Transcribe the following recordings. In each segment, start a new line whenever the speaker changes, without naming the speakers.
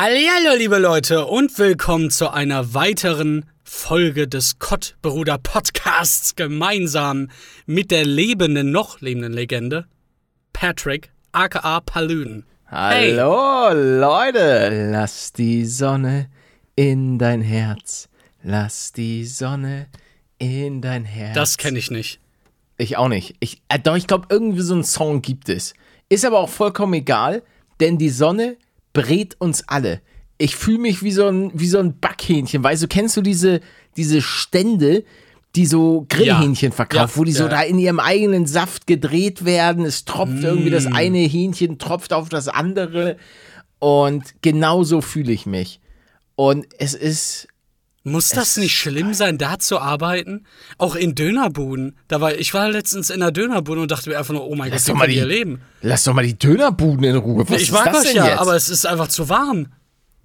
Hallo, liebe Leute, und willkommen zu einer weiteren Folge des Kottbruder Podcasts gemeinsam mit der lebenden, noch lebenden Legende Patrick, aka Palün.
Hallo, Leute, lass die Sonne in dein Herz. Lass die Sonne in dein Herz.
Das kenne ich nicht.
Ich auch nicht. Ich, äh, doch, ich glaube, irgendwie so einen Song gibt es. Ist aber auch vollkommen egal, denn die Sonne brät uns alle. Ich fühle mich wie so ein, wie so ein Backhähnchen. Weißt du, kennst du diese, diese Stände, die so Grillhähnchen
Ja.
verkaufen,
Ja,
wo die so
ja.
da in ihrem eigenen Saft gedreht werden. Es tropft irgendwie,
Mm.
das eine Hähnchen tropft auf das andere. Und genau so fühle ich mich. Und es ist
Muss das nicht schlimm sein, da zu arbeiten? Auch in Dönerbuden. Da war, ich war letztens in einer Dönerbude und dachte mir einfach nur, oh mein
Lass
Gott, wie ihr
die-
leben?
Lass doch mal die Dönerbuden in Ruhe. Was
ich mag
das
euch ja,
jetzt?
aber es ist einfach zu warm.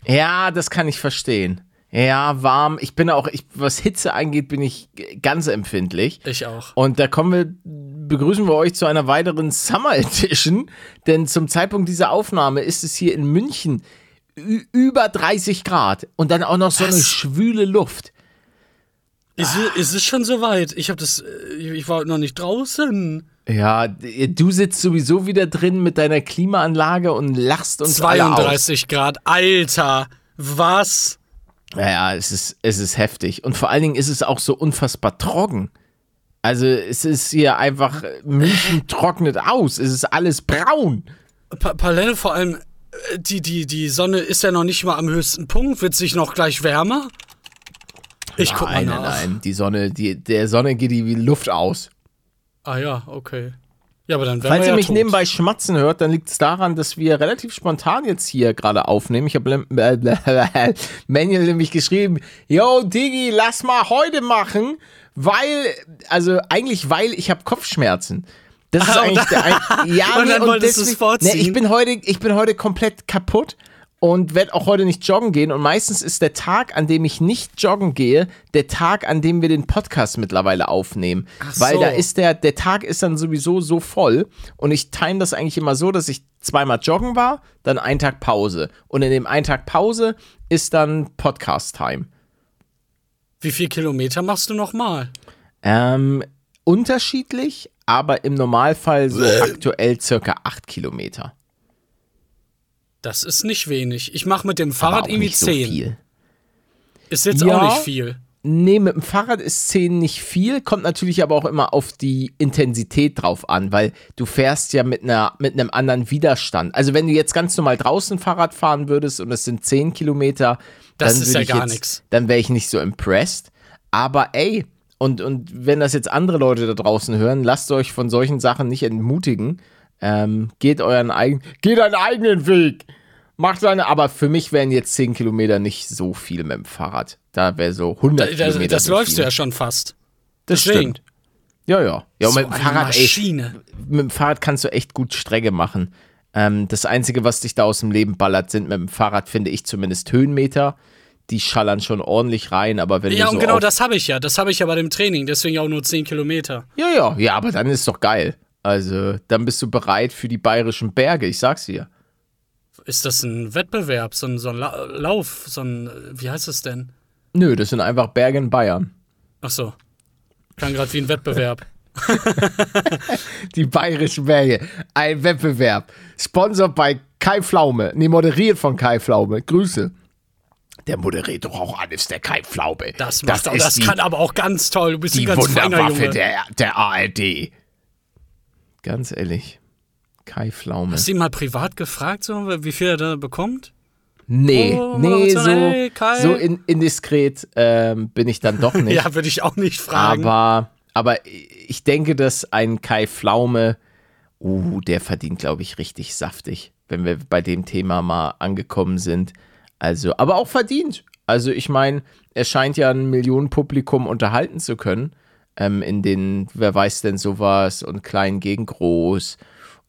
Ja, das kann ich verstehen. Ja, warm. Ich bin auch, ich, was Hitze angeht, bin ich ganz empfindlich.
Ich auch.
Und da kommen wir, begrüßen wir euch zu einer weiteren Summer Edition, denn zum Zeitpunkt dieser Aufnahme ist es hier in München über 30 Grad und dann auch noch so eine
Was?
schwüle Luft.
Ist, es- ist es schon soweit? Ich habe das, äh, ich war noch nicht draußen.
Ja, du sitzt sowieso wieder drin mit deiner Klimaanlage und lachst uns alle aus.
32 Grad, Alter, was?
Ja, ja, es ist, es ist heftig. Und vor allen Dingen ist es auch so unfassbar trocken. Also es ist hier einfach, München trocknet aus. Es ist alles braun.
Pa Palette vor allem, äh, die, die, die Sonne ist ja noch nicht mal am höchsten Punkt. Wird sich noch gleich wärmer? Ich guck mal
nein,
nach.
nein, nein. Die Sonne, die, der Sonne geht die Luft aus.
Ah ja, okay. Ja, aber dann wären
Falls
wir
ihr
ja
mich
tot.
nebenbei schmatzen hört, dann liegt es daran, dass wir relativ spontan jetzt hier gerade aufnehmen. Ich habe äh, Manuel nämlich geschrieben, yo Digi, lass mal heute machen, weil, also eigentlich weil ich habe Kopfschmerzen. Das ist
Ah, und
eigentlich der ein Ja,
und dann wolltest du's
deswegen-
vorziehen.
Nee, ich bin heute, ich bin heute komplett kaputt und werde auch heute nicht joggen gehen. Und meistens ist der Tag, an dem ich nicht joggen gehe, der Tag, an dem wir den Podcast mittlerweile aufnehmen.
Ach
Weil
so.
da ist der, der Tag ist dann sowieso so voll. Und ich time das eigentlich immer so, dass ich zweimal joggen war, dann einen Tag Pause. Und in dem einen Tag Pause ist dann Podcast-Time.
Wie viel Kilometer machst du nochmal?
Ähm, unterschiedlich, aber im Normalfall so aktuell circa acht Kilometer.
Das ist nicht wenig. Ich mache mit dem Fahrrad irgendwie
nicht so
10.
viel.
ist jetzt
Ja.
auch nicht viel.
Nee, mit dem Fahrrad ist 10 nicht viel, kommt natürlich aber auch immer auf die Intensität drauf an, weil du fährst ja mit, einer, mit einem anderen Widerstand. Also wenn du jetzt ganz normal draußen Fahrrad fahren würdest und es sind 10 Kilometer,
Das
dann
ist ja gar nix.
Dann wäre ich nicht so impressed. Aber ey, und, und wenn das jetzt andere Leute da draußen hören, lasst euch von solchen Sachen nicht entmutigen. Ähm, geht euren eigenen, geht einen eigenen Weg. Macht eine, aber für mich wären jetzt 10 Kilometer nicht so viel mit dem Fahrrad. Da wäre so 100
Das,
Kilometer.
das läufst
viel.
du ja schon fast.
Das
Deswegen.
stimmt. Ja, ja. Ja,
So
mit dem Fahrrad, ey, mit dem Fahrrad kannst du echt gut Strecke machen. Ähm, das Einzige, was dich da aus dem Leben ballert, sind mit dem Fahrrad, finde ich zumindest Höhenmeter. Die schallern schon ordentlich rein, aber wenn
Ja,
du
und
so
genau
auf,
das habe ich ja. Das habe ich ja bei dem Training. Deswegen auch nur 10 Kilometer.
Ja, ja, ja, aber dann ist doch geil. Also, dann bist du bereit für die bayerischen Berge, ich sag's dir.
Ist das ein Wettbewerb? So ein, so ein La Lauf? So ein, wie heißt es denn?
Nö, das sind einfach Berge in Bayern.
Ach so. Klang gerade wie ein Wettbewerb.
Die bayerischen Berge. Ein Wettbewerb. Sponsored bei Kai Pflaume. Nee, moderiert von Kai Pflaume. Grüße. Der moderiert doch auch alles, der Kai Pflaume.
Das, macht auch,
ist
das
die,
kann aber auch ganz toll. Du bist
die
ein ganz feiner
Wunderwaffe
Junge.
der, der ARD. Ganz ehrlich. Kai Pflaume.
Hast du ihn mal privat gefragt, so, wie viel er da bekommt?
Nee,
Oh,
nee, so,
hey,
so in, indiskret ähm, bin ich dann doch nicht.
Ja, würde ich auch nicht fragen.
aber, aber ich denke, dass ein Kai Pflaume, uh, der verdient, glaube ich, richtig saftig, wenn wir bei dem Thema mal angekommen sind. Also, aber auch verdient. Also, ich meine, er scheint ja ein Millionenpublikum unterhalten zu können. Ähm, in den, wer weiß denn sowas und klein gegen groß.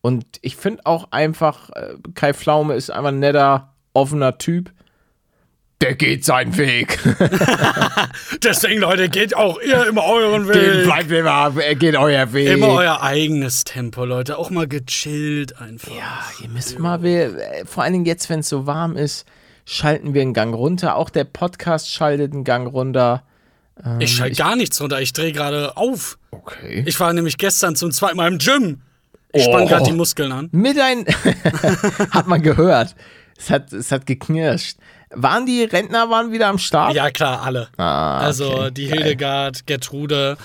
Und ich finde auch einfach, äh, Kai Pflaume ist einfach ein netter, offener Typ. Der geht seinen Weg.
Deswegen, Leute, geht auch ihr immer euren
Geht,
Weg.
bleibt immer, äh, geht euer Weg.
Immer euer eigenes Tempo, Leute. Auch mal gechillt einfach.
Ja, ihr müsst mal, wir, äh, vor allen Dingen jetzt, wenn es so warm ist, schalten wir einen Gang runter. Auch der Podcast schaltet einen Gang runter. Ähm,
ich schalte gar nichts runter, ich drehe gerade auf.
Okay.
Ich war nämlich gestern zum zweiten Mal im Gym. Ich spann
Oh.
gerade die Muskeln an.
Mit ein. hat man gehört. Es hat, es hat geknirscht. Waren die Rentner waren wieder am Start?
Ja, klar, alle.
Ah,
also
okay.
die
Geil.
Hildegard, Gertrude,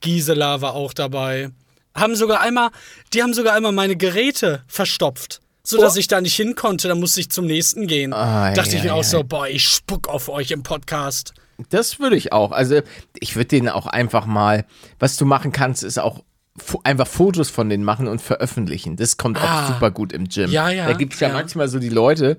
Gisela war auch dabei. Haben sogar einmal, die haben sogar einmal meine Geräte verstopft. Sodass
Oh.
ich da nicht hin konnte, dann musste ich zum nächsten gehen.
Ah,
Dachte ich
ja,
mir auch
ja.
so, boah, ich spuck auf euch im Podcast.
Das würde ich auch. Also, ich würde denen auch einfach mal, was du machen kannst, ist auch einfach Fotos von denen machen und veröffentlichen. Das kommt auch
Ah.
super gut im Gym.
Ja, ja,
Da gibt es ja,
ja.
manchmal so die Leute,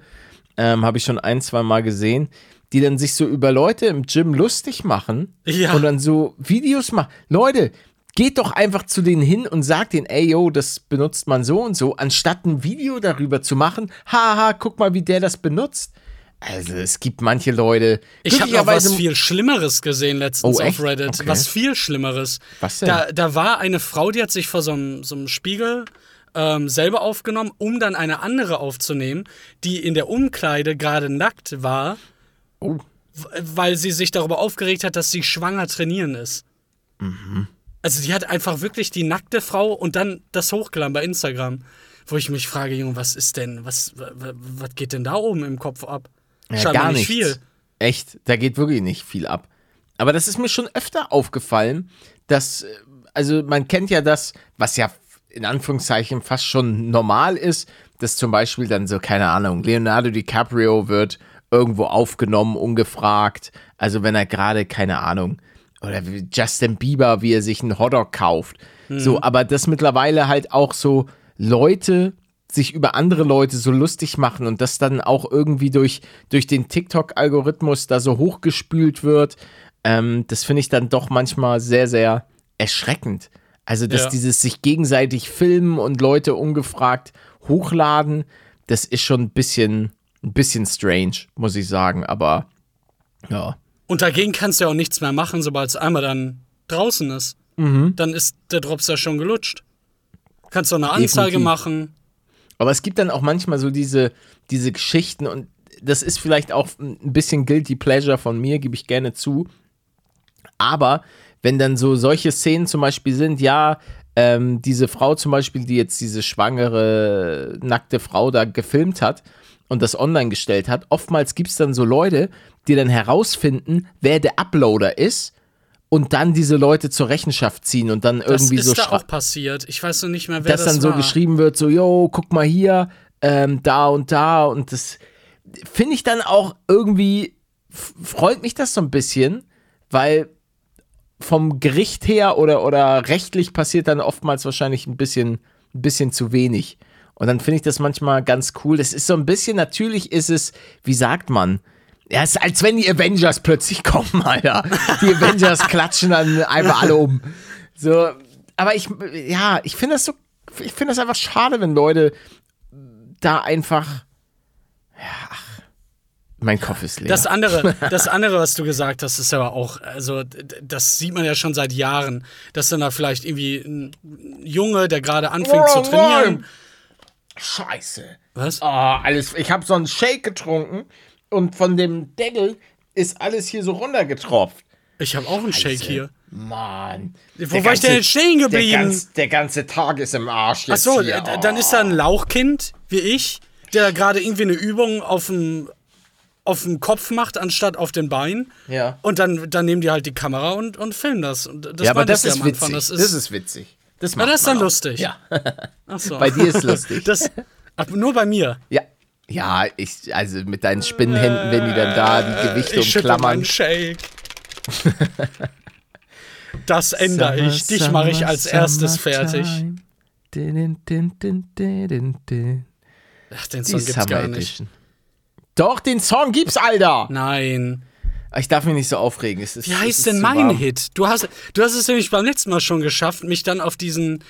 ähm, habe ich schon ein, zwei Mal gesehen, die dann sich so über Leute im Gym lustig machen
Ja.
und dann so Videos machen. Leute, geht doch einfach zu denen hin und sagt denen, ey, yo, das benutzt man so und so, anstatt ein Video darüber zu machen. Haha, guck mal, wie der das benutzt. Also, es gibt manche Leute.
Ich habe noch was viel Schlimmeres gesehen letztens
Oh,
auf Reddit.
Okay.
Was viel Schlimmeres.
Was denn?
Da, da war eine Frau, die hat sich vor so einem, so einem Spiegel ähm, selber aufgenommen, um dann eine andere aufzunehmen, die in der Umkleide gerade nackt war,
Oh.
weil sie sich darüber aufgeregt hat, dass sie schwanger trainieren ist.
Mhm.
Also die hat einfach wirklich die nackte Frau und dann das hochgeladen bei Instagram. Wo ich mich frage, Junge, was ist denn, was, was geht denn da oben im Kopf ab?
Ja,
Scheinbar
gar
nicht viel.
Echt, da geht wirklich nicht viel ab. Aber das ist mir schon öfter aufgefallen, dass, äh, also man kennt ja das, was ja in Anführungszeichen fast schon normal ist, dass zum Beispiel dann so, keine Ahnung, Leonardo DiCaprio wird irgendwo aufgenommen, ungefragt. Also wenn er gerade, keine Ahnung, oder wie Justin Bieber, wie er sich einen Hotdog kauft. So, aber dass mittlerweile halt auch so Leute sich über andere Leute so lustig machen und das dann auch irgendwie durch, durch den TikTok-Algorithmus da so hochgespült wird, ähm, das finde ich dann doch manchmal sehr, sehr erschreckend. Also, dass
Ja.
dieses sich gegenseitig filmen und Leute ungefragt hochladen, das ist schon ein bisschen, ein bisschen strange, muss ich sagen, aber ja.
Und dagegen kannst du ja auch nichts mehr machen, sobald es einmal dann draußen ist.
Mhm.
Dann ist der Drops ja schon gelutscht. Kannst du eine Anzeige
Definitiv.
machen.
Aber es gibt dann auch manchmal so diese, diese Geschichten und das ist vielleicht auch ein bisschen Guilty Pleasure von mir, gebe ich gerne zu. Aber wenn dann so solche Szenen zum Beispiel sind, ja, ähm, diese Frau zum Beispiel, die jetzt diese schwangere, nackte Frau da gefilmt hat und das online gestellt hat, oftmals gibt es dann so Leute, die dann herausfinden, wer der Uploader ist und dann diese Leute zur Rechenschaft ziehen und dann
Das
irgendwie
ist
so
da auch passiert. Ich weiß noch nicht mehr, wer
dass
das
dann so
war.
geschrieben wird, so, yo, guck mal hier, ähm, da und da und das finde ich dann auch irgendwie, freut mich das so ein bisschen, weil vom Gericht her oder, oder rechtlich passiert dann oftmals wahrscheinlich ein bisschen, ein bisschen zu wenig. Und dann finde ich das manchmal ganz cool. Das ist so ein bisschen, natürlich ist es, wie sagt man, ja, es ist als wenn die Avengers plötzlich kommen, Alter. Die Avengers klatschen dann einfach alle um. So, aber ich, ja, ich finde das so, ich finde das einfach schade, wenn Leute da einfach, ja, ach, mein Kopf ist leer.
Das andere, das andere, was du gesagt hast, ist aber auch, also das sieht man ja schon seit Jahren, dass dann da vielleicht irgendwie ein Junge, der gerade anfängt zu trainieren.
Scheiße.
Was?
Oh, alles, ich habe so einen Shake getrunken und von dem Deckel ist alles hier so runtergetropft.
Ich habe auch einen Shake hier.
Mann.
Wo war ich denn jetzt stehen
Der,
geblieben?
ganz, der ganze Tag ist im Arsch
Ach
jetzt
so,
hier.
d- dann ist da ein Lauchkind wie ich, der gerade irgendwie eine Übung auf dem auf dem Kopf macht, anstatt auf den Beinen.
Ja.
Und dann, dann nehmen die halt die Kamera und, und filmen das. Und das
ja, aber das
du
ist witzig.
Anfang. Das
Das
ist,
witzig. Das,
ja,
macht
das ist dann
auch.
lustig.
Ja.
Ach so.
Bei dir ist lustig.
Das, nur bei mir.
ja. Ja, ich, also mit deinen Spinnenhänden, wenn die dann da die Gewichte
Ich
umklammern.
meinen Shake. Das ändere ich. Dich mache ich als erstes fertig.
Din, din, din.
Ach, den
Die
Song gibt's
Summer
gar nicht.
Edition. Doch, den Song gibt's, Alter!
Nein.
Ich darf mich nicht so aufregen. Ist,
Wie heißt denn mein
warm.
Hit? Du hast, du hast es nämlich beim letzten Mal schon geschafft, mich dann auf diesen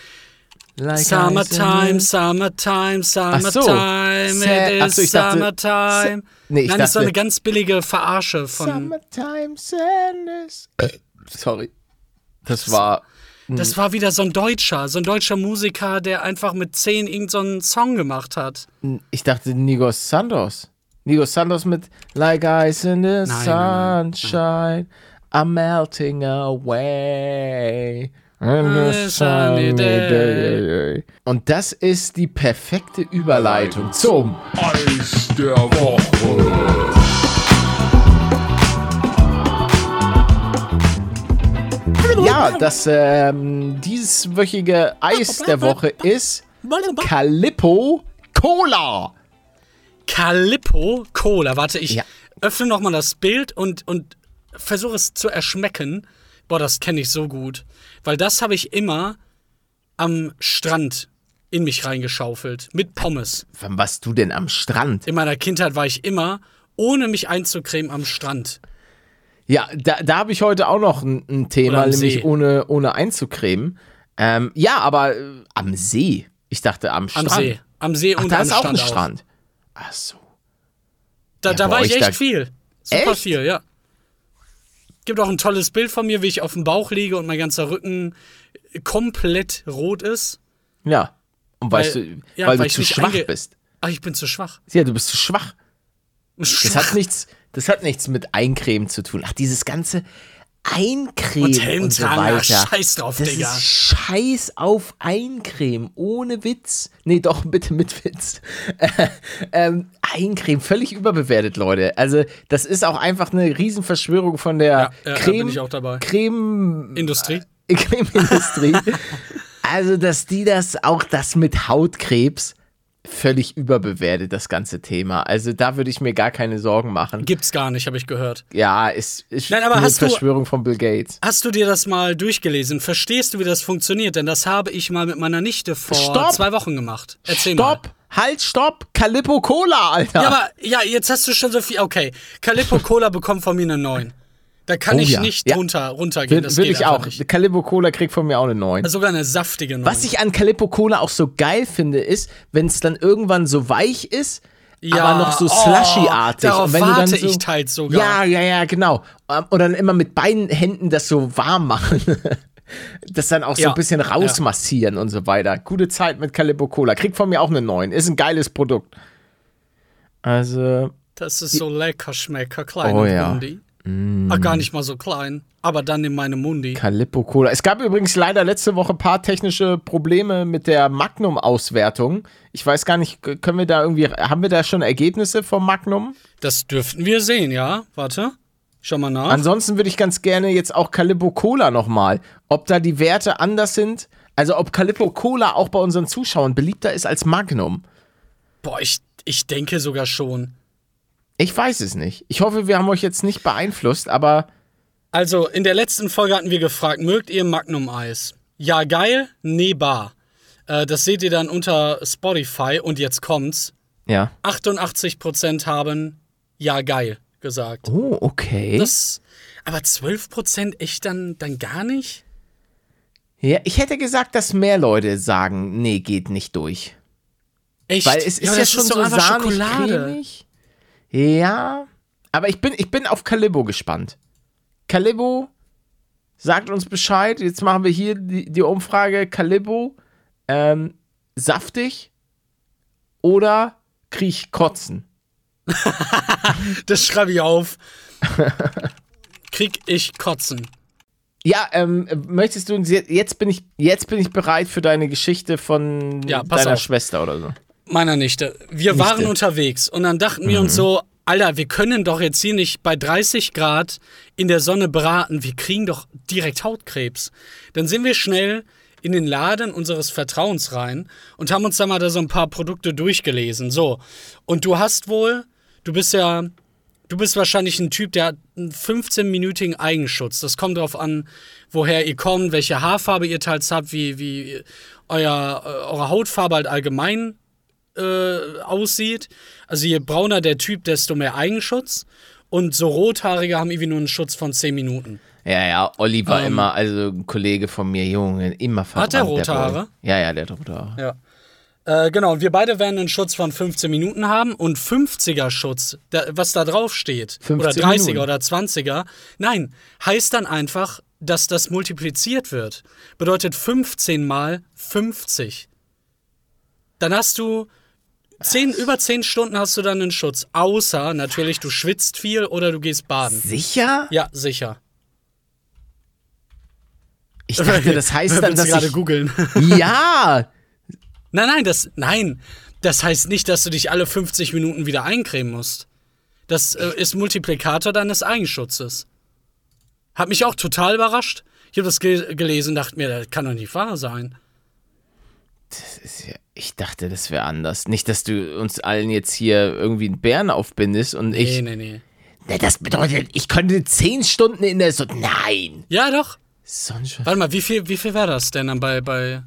Like
Summertime, Summertime,
Ach so.
Summertime,
Ach so, ich dachte-
Summertime.
Sa- Nee, ich
Nein, das ist so
dachte-
eine ganz billige Verarsche von.
Summertime Sadness. Sorry. Das war.
Das war wieder so ein Deutscher, so ein deutscher Musiker, der einfach mit zehn irgendeinen so einen Song gemacht hat.
Ich dachte Nigos Santos. Nico Santos mit Like Ice in the
Nein, nein, nein,
Sunshine, I'm melting away. In the
sunny
sunny
day.
day. Und das ist die perfekte Überleitung zum
Eis der Woche.
Ja, das ähm, dieswöchige Eis der Woche ist Calippo Cola.
Calippo Cola. Warte, ich
Ja.
öffne noch mal das Bild und, und versuche es zu erschmecken. Boah, das kenne ich so gut. Weil das habe ich immer am Strand in mich reingeschaufelt. Mit Pommes.
Wann warst du denn am Strand?
In meiner Kindheit war ich immer, ohne mich einzucremen, am Strand.
Ja, da, da habe ich heute auch noch ein, ein Thema,
am
nämlich
See.
ohne, ohne einzucremen. Ähm, ja, aber äh, am See. Ich dachte am
Am
Strand.
See. Am See
Ach,
und
da
am
ist auch
Strand
ein Strand. Ach so.
Da,
Ja,
da war ich echt viel. Super
Echt?
viel, ja. Gibt auch ein tolles Bild von mir, wie ich auf dem Bauch liege und mein ganzer Rücken komplett rot ist.
Ja. Und weißt
Weil-
du,
ja,
weil,
weil
du zu schwach bist.
Ach, ich bin zu schwach.
Ja, du bist zu schwach. Das
schwach.
hat nichts, das hat nichts mit Eincremen zu tun. Ach, dieses ganze Eincremen
Und
und,
Helm
so
tragen,
weiter.
scheiß drauf,
das
Digga.
ist Scheiß auf Eincremen, ohne Witz. Nee, doch, bitte mit Witz. ähm, Eincremen, völlig überbewertet, Leute. Also, das ist auch einfach eine Riesenverschwörung von der
Ja, ja,
Creme. Creme,
Industrie.
äh, Cremeindustrie. also, dass die das auch das mit Hautkrebs völlig überbewertet, das ganze Thema. Also, da würde ich mir gar keine Sorgen machen.
Gibt's gar nicht, habe ich gehört.
Ja, ist, ist
Nein, aber
eine
hast du-
Verschwörung von Bill Gates.
Hast du dir das mal durchgelesen? Verstehst du, wie das funktioniert? Denn das habe ich mal mit meiner Nichte vor
Stopp!
zwei Wochen gemacht. Erzähl mal.
Stopp! Halt, stopp! Calippo Cola, Alter!
Ja, aber ja, jetzt hast du schon so viel. Okay, Calippo Cola bekommt von mir eine 9. Da kann
Oh
ich
ja,
nicht
ja.
runter, runtergehen.
Würde ich auch.
Nicht.
Calippo Cola kriegt von mir auch eine 9.
Sogar eine saftige 9.
Was ich an Calippo Cola auch so geil finde, ist, wenn es dann irgendwann so weich ist,
Ja,
aber noch so
oh,
slushy-artig.
darauf
Und wenn du dann
warte
so,
ich teils sogar.
Ja, ja, ja, genau. Ähm, Und dann immer mit beiden Händen das so warm machen. Das dann auch so
Ja,
ein bisschen rausmassieren und so weiter. Gute Zeit mit Calippo Cola. Kriegt von mir auch eine 9. Ist ein geiles Produkt. Also,
Das ist so lecker, schmecker, klein
Oh ja.
Mundi. Ach, gar nicht mal so klein. Aber dann in meine Mundi.
Calippo Cola. Es gab übrigens leider letzte Woche ein paar technische Probleme mit der Magnum-Auswertung. Ich weiß gar nicht, können wir da irgendwie, haben wir da schon Ergebnisse vom Magnum?
Das dürften wir sehen, ja? Warte. Schau mal nach.
Ansonsten würde ich ganz gerne jetzt auch Calippo Cola nochmal, ob da die Werte anders sind. Also ob Calippo Cola auch bei unseren Zuschauern beliebter ist als Magnum.
Boah, ich, ich denke sogar schon.
Ich weiß es nicht. Ich hoffe, wir haben euch jetzt nicht beeinflusst, aber
Also, in der letzten Folge hatten wir gefragt, mögt ihr Magnum-Eis? Ja, geil, nee, bar. Äh, das seht ihr dann unter Spotify und jetzt kommt's.
ja.
88% haben ja, geil gesagt.
Oh, okay.
Das, aber 12% echt dann, dann gar nicht?
ja, ich hätte gesagt, dass mehr Leute sagen, nee, geht nicht durch.
Echt?
Weil es ist ja,
aber das
schon
doch
so sahnig,
Schokolade.
cremig. Ja, aber ich bin, ich bin auf Calibbo gespannt. Calibbo, sagt uns Bescheid. Jetzt machen wir hier die, die Umfrage. Calibbo, ähm, saftig oder krieg ich kotzen?
Das schreibe ich auf. Krieg ich Kotzen.
Ja, ähm, möchtest du uns jetzt, bin ich, jetzt bin ich bereit für deine Geschichte von
Ja,
deiner
auf.
Schwester oder so.
Meiner Nichte. Wir
Nichte.
waren unterwegs und dann dachten wir uns so, Alter, wir können doch jetzt hier nicht bei 30 Grad in der Sonne braten. Wir kriegen doch direkt Hautkrebs. Dann sind wir schnell in den Laden unseres Vertrauens rein und haben uns da mal da so ein paar Produkte durchgelesen. So. Und du hast wohl, du bist ja, du bist wahrscheinlich ein Typ, der hat einen 15-minütigen Eigenschutz. Das kommt darauf an, woher ihr kommt, welche Haarfarbe ihr teils habt, wie, wie euer, äh, eure Hautfarbe halt allgemein äh, aussieht. Also je brauner der Typ, desto mehr Eigenschutz. Und so Rothaarige haben irgendwie nur einen Schutz von 10 Minuten.
Ja, ja, Olli war
Ähm.
immer, also ein Kollege von mir, Junge, immer verbrannt.
Hat der rote. Haare?
Ja, ja, der hat rote Haare.
Ja. Äh, genau, und wir beide werden einen Schutz von 15 Minuten haben und 50er Schutz, was da drauf steht,
15
oder 30er
Minuten.
oder 20er, nein, heißt dann einfach, dass das multipliziert wird. Bedeutet 15 mal 50. Dann hast du Zehn, über zehn Stunden hast du dann einen Schutz. Außer natürlich, du schwitzt viel oder du gehst baden.
Sicher?
Ja, sicher.
Ich dachte, das heißt dann, dass
gerade
ich...
googeln.
Ja,
Nein, nein, das, nein. Das heißt nicht, dass du dich alle 50 Minuten wieder eincremen musst. Das äh, ist Multiplikator deines Eigenschutzes. Hat mich auch total überrascht. Ich habe das ge gelesen und dachte mir, das kann doch nicht wahr sein.
Das ist ja- ich dachte, das wäre anders. Nicht, dass du uns allen jetzt hier irgendwie einen Bären aufbindest und
Nee,
ich...
nee, nee.
Ne, das bedeutet, ich könnte zehn Stunden in der Sonne... Nein!
Ja, doch.
Sonnenschein.
Warte mal, wie viel, wie viel wäre das denn dann bei, bei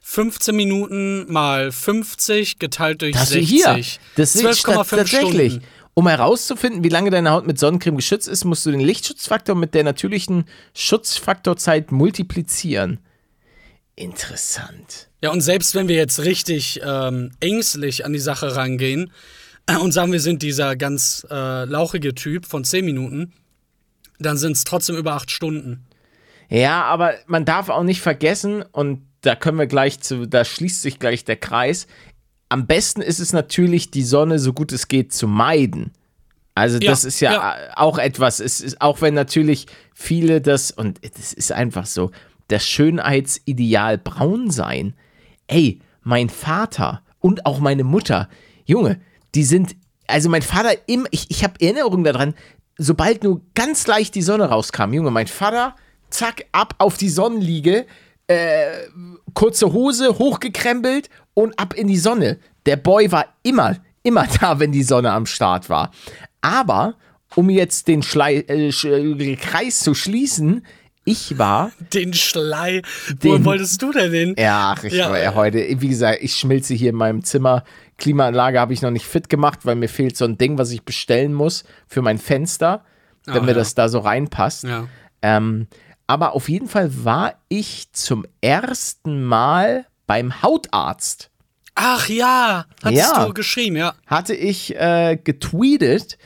15 Minuten mal 50 geteilt durch
Das
60?
hier. Das ist
12,5
tatsächlich.
Stunden.
Um herauszufinden, wie lange deine Haut mit Sonnencreme geschützt ist, musst du den Lichtschutzfaktor mit der natürlichen Schutzfaktorzeit multiplizieren. Interessant.
Ja, und selbst wenn wir jetzt richtig ähm, ängstlich an die Sache rangehen und sagen, wir sind dieser ganz äh, lauchige Typ von 10 Minuten, dann sind es trotzdem über 8 Stunden.
Ja, aber man darf auch nicht vergessen, und da können wir gleich zu, da schließt sich gleich der Kreis. Am besten ist es natürlich, die Sonne so gut es geht zu meiden. Also
Ja,
das ist ja,
ja.
auch etwas, es ist, auch wenn natürlich viele das, und das ist einfach so, das Schönheitsideal braun sein. Ey, mein Vater und auch meine Mutter, Junge, die sind, also mein Vater, im, ich, ich habe Erinnerungen daran, sobald nur ganz leicht die Sonne rauskam, Junge, mein Vater, zack, ab auf die Sonnenliege, äh, kurze Hose, hochgekrempelt und ab in die Sonne. Der Boy war immer, immer da, wenn die Sonne am Start war. Aber, um jetzt den Schlei äh, äh, Kreis zu schließen, ich war
Den Schlei. Wo
Den-
wolltest du denn hin?
ja, ach, ich
Ja,
war ja heute, wie gesagt, ich schmilze hier in meinem Zimmer. Klimaanlage habe ich noch nicht fit gemacht, weil mir fehlt so ein Ding, was ich bestellen muss für mein Fenster, wenn
Ah,
mir
ja.
das da so reinpasst.
Ja.
Ähm, aber auf jeden Fall war ich zum ersten Mal beim Hautarzt.
Ach ja, hattest
Ja.
du geschrieben, ja.
Hatte ich äh, getweetet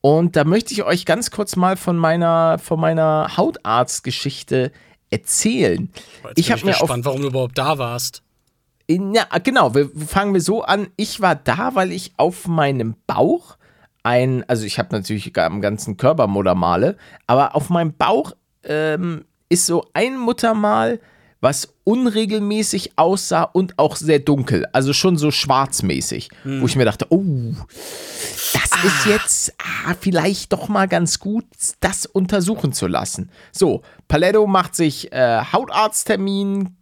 und da möchte ich euch ganz kurz mal von meiner, von meiner Hautarztgeschichte erzählen.
Jetzt
Ich
bin
habe mir
gespannt, warum du überhaupt da warst.
Ja, genau. Wir fangen wir so an. Ich war da, weil ich auf meinem Bauch ein, also ich habe natürlich am ganzen Körper Muttermale, aber auf meinem Bauch ähm, ist so ein Muttermal, was unregelmäßig aussah und auch sehr dunkel, also schon so schwarzmäßig, wo ich mir dachte, oh, das ist jetzt ah, vielleicht doch mal ganz gut, das untersuchen zu lassen. So, Paletto macht sich äh, Hautarzttermin,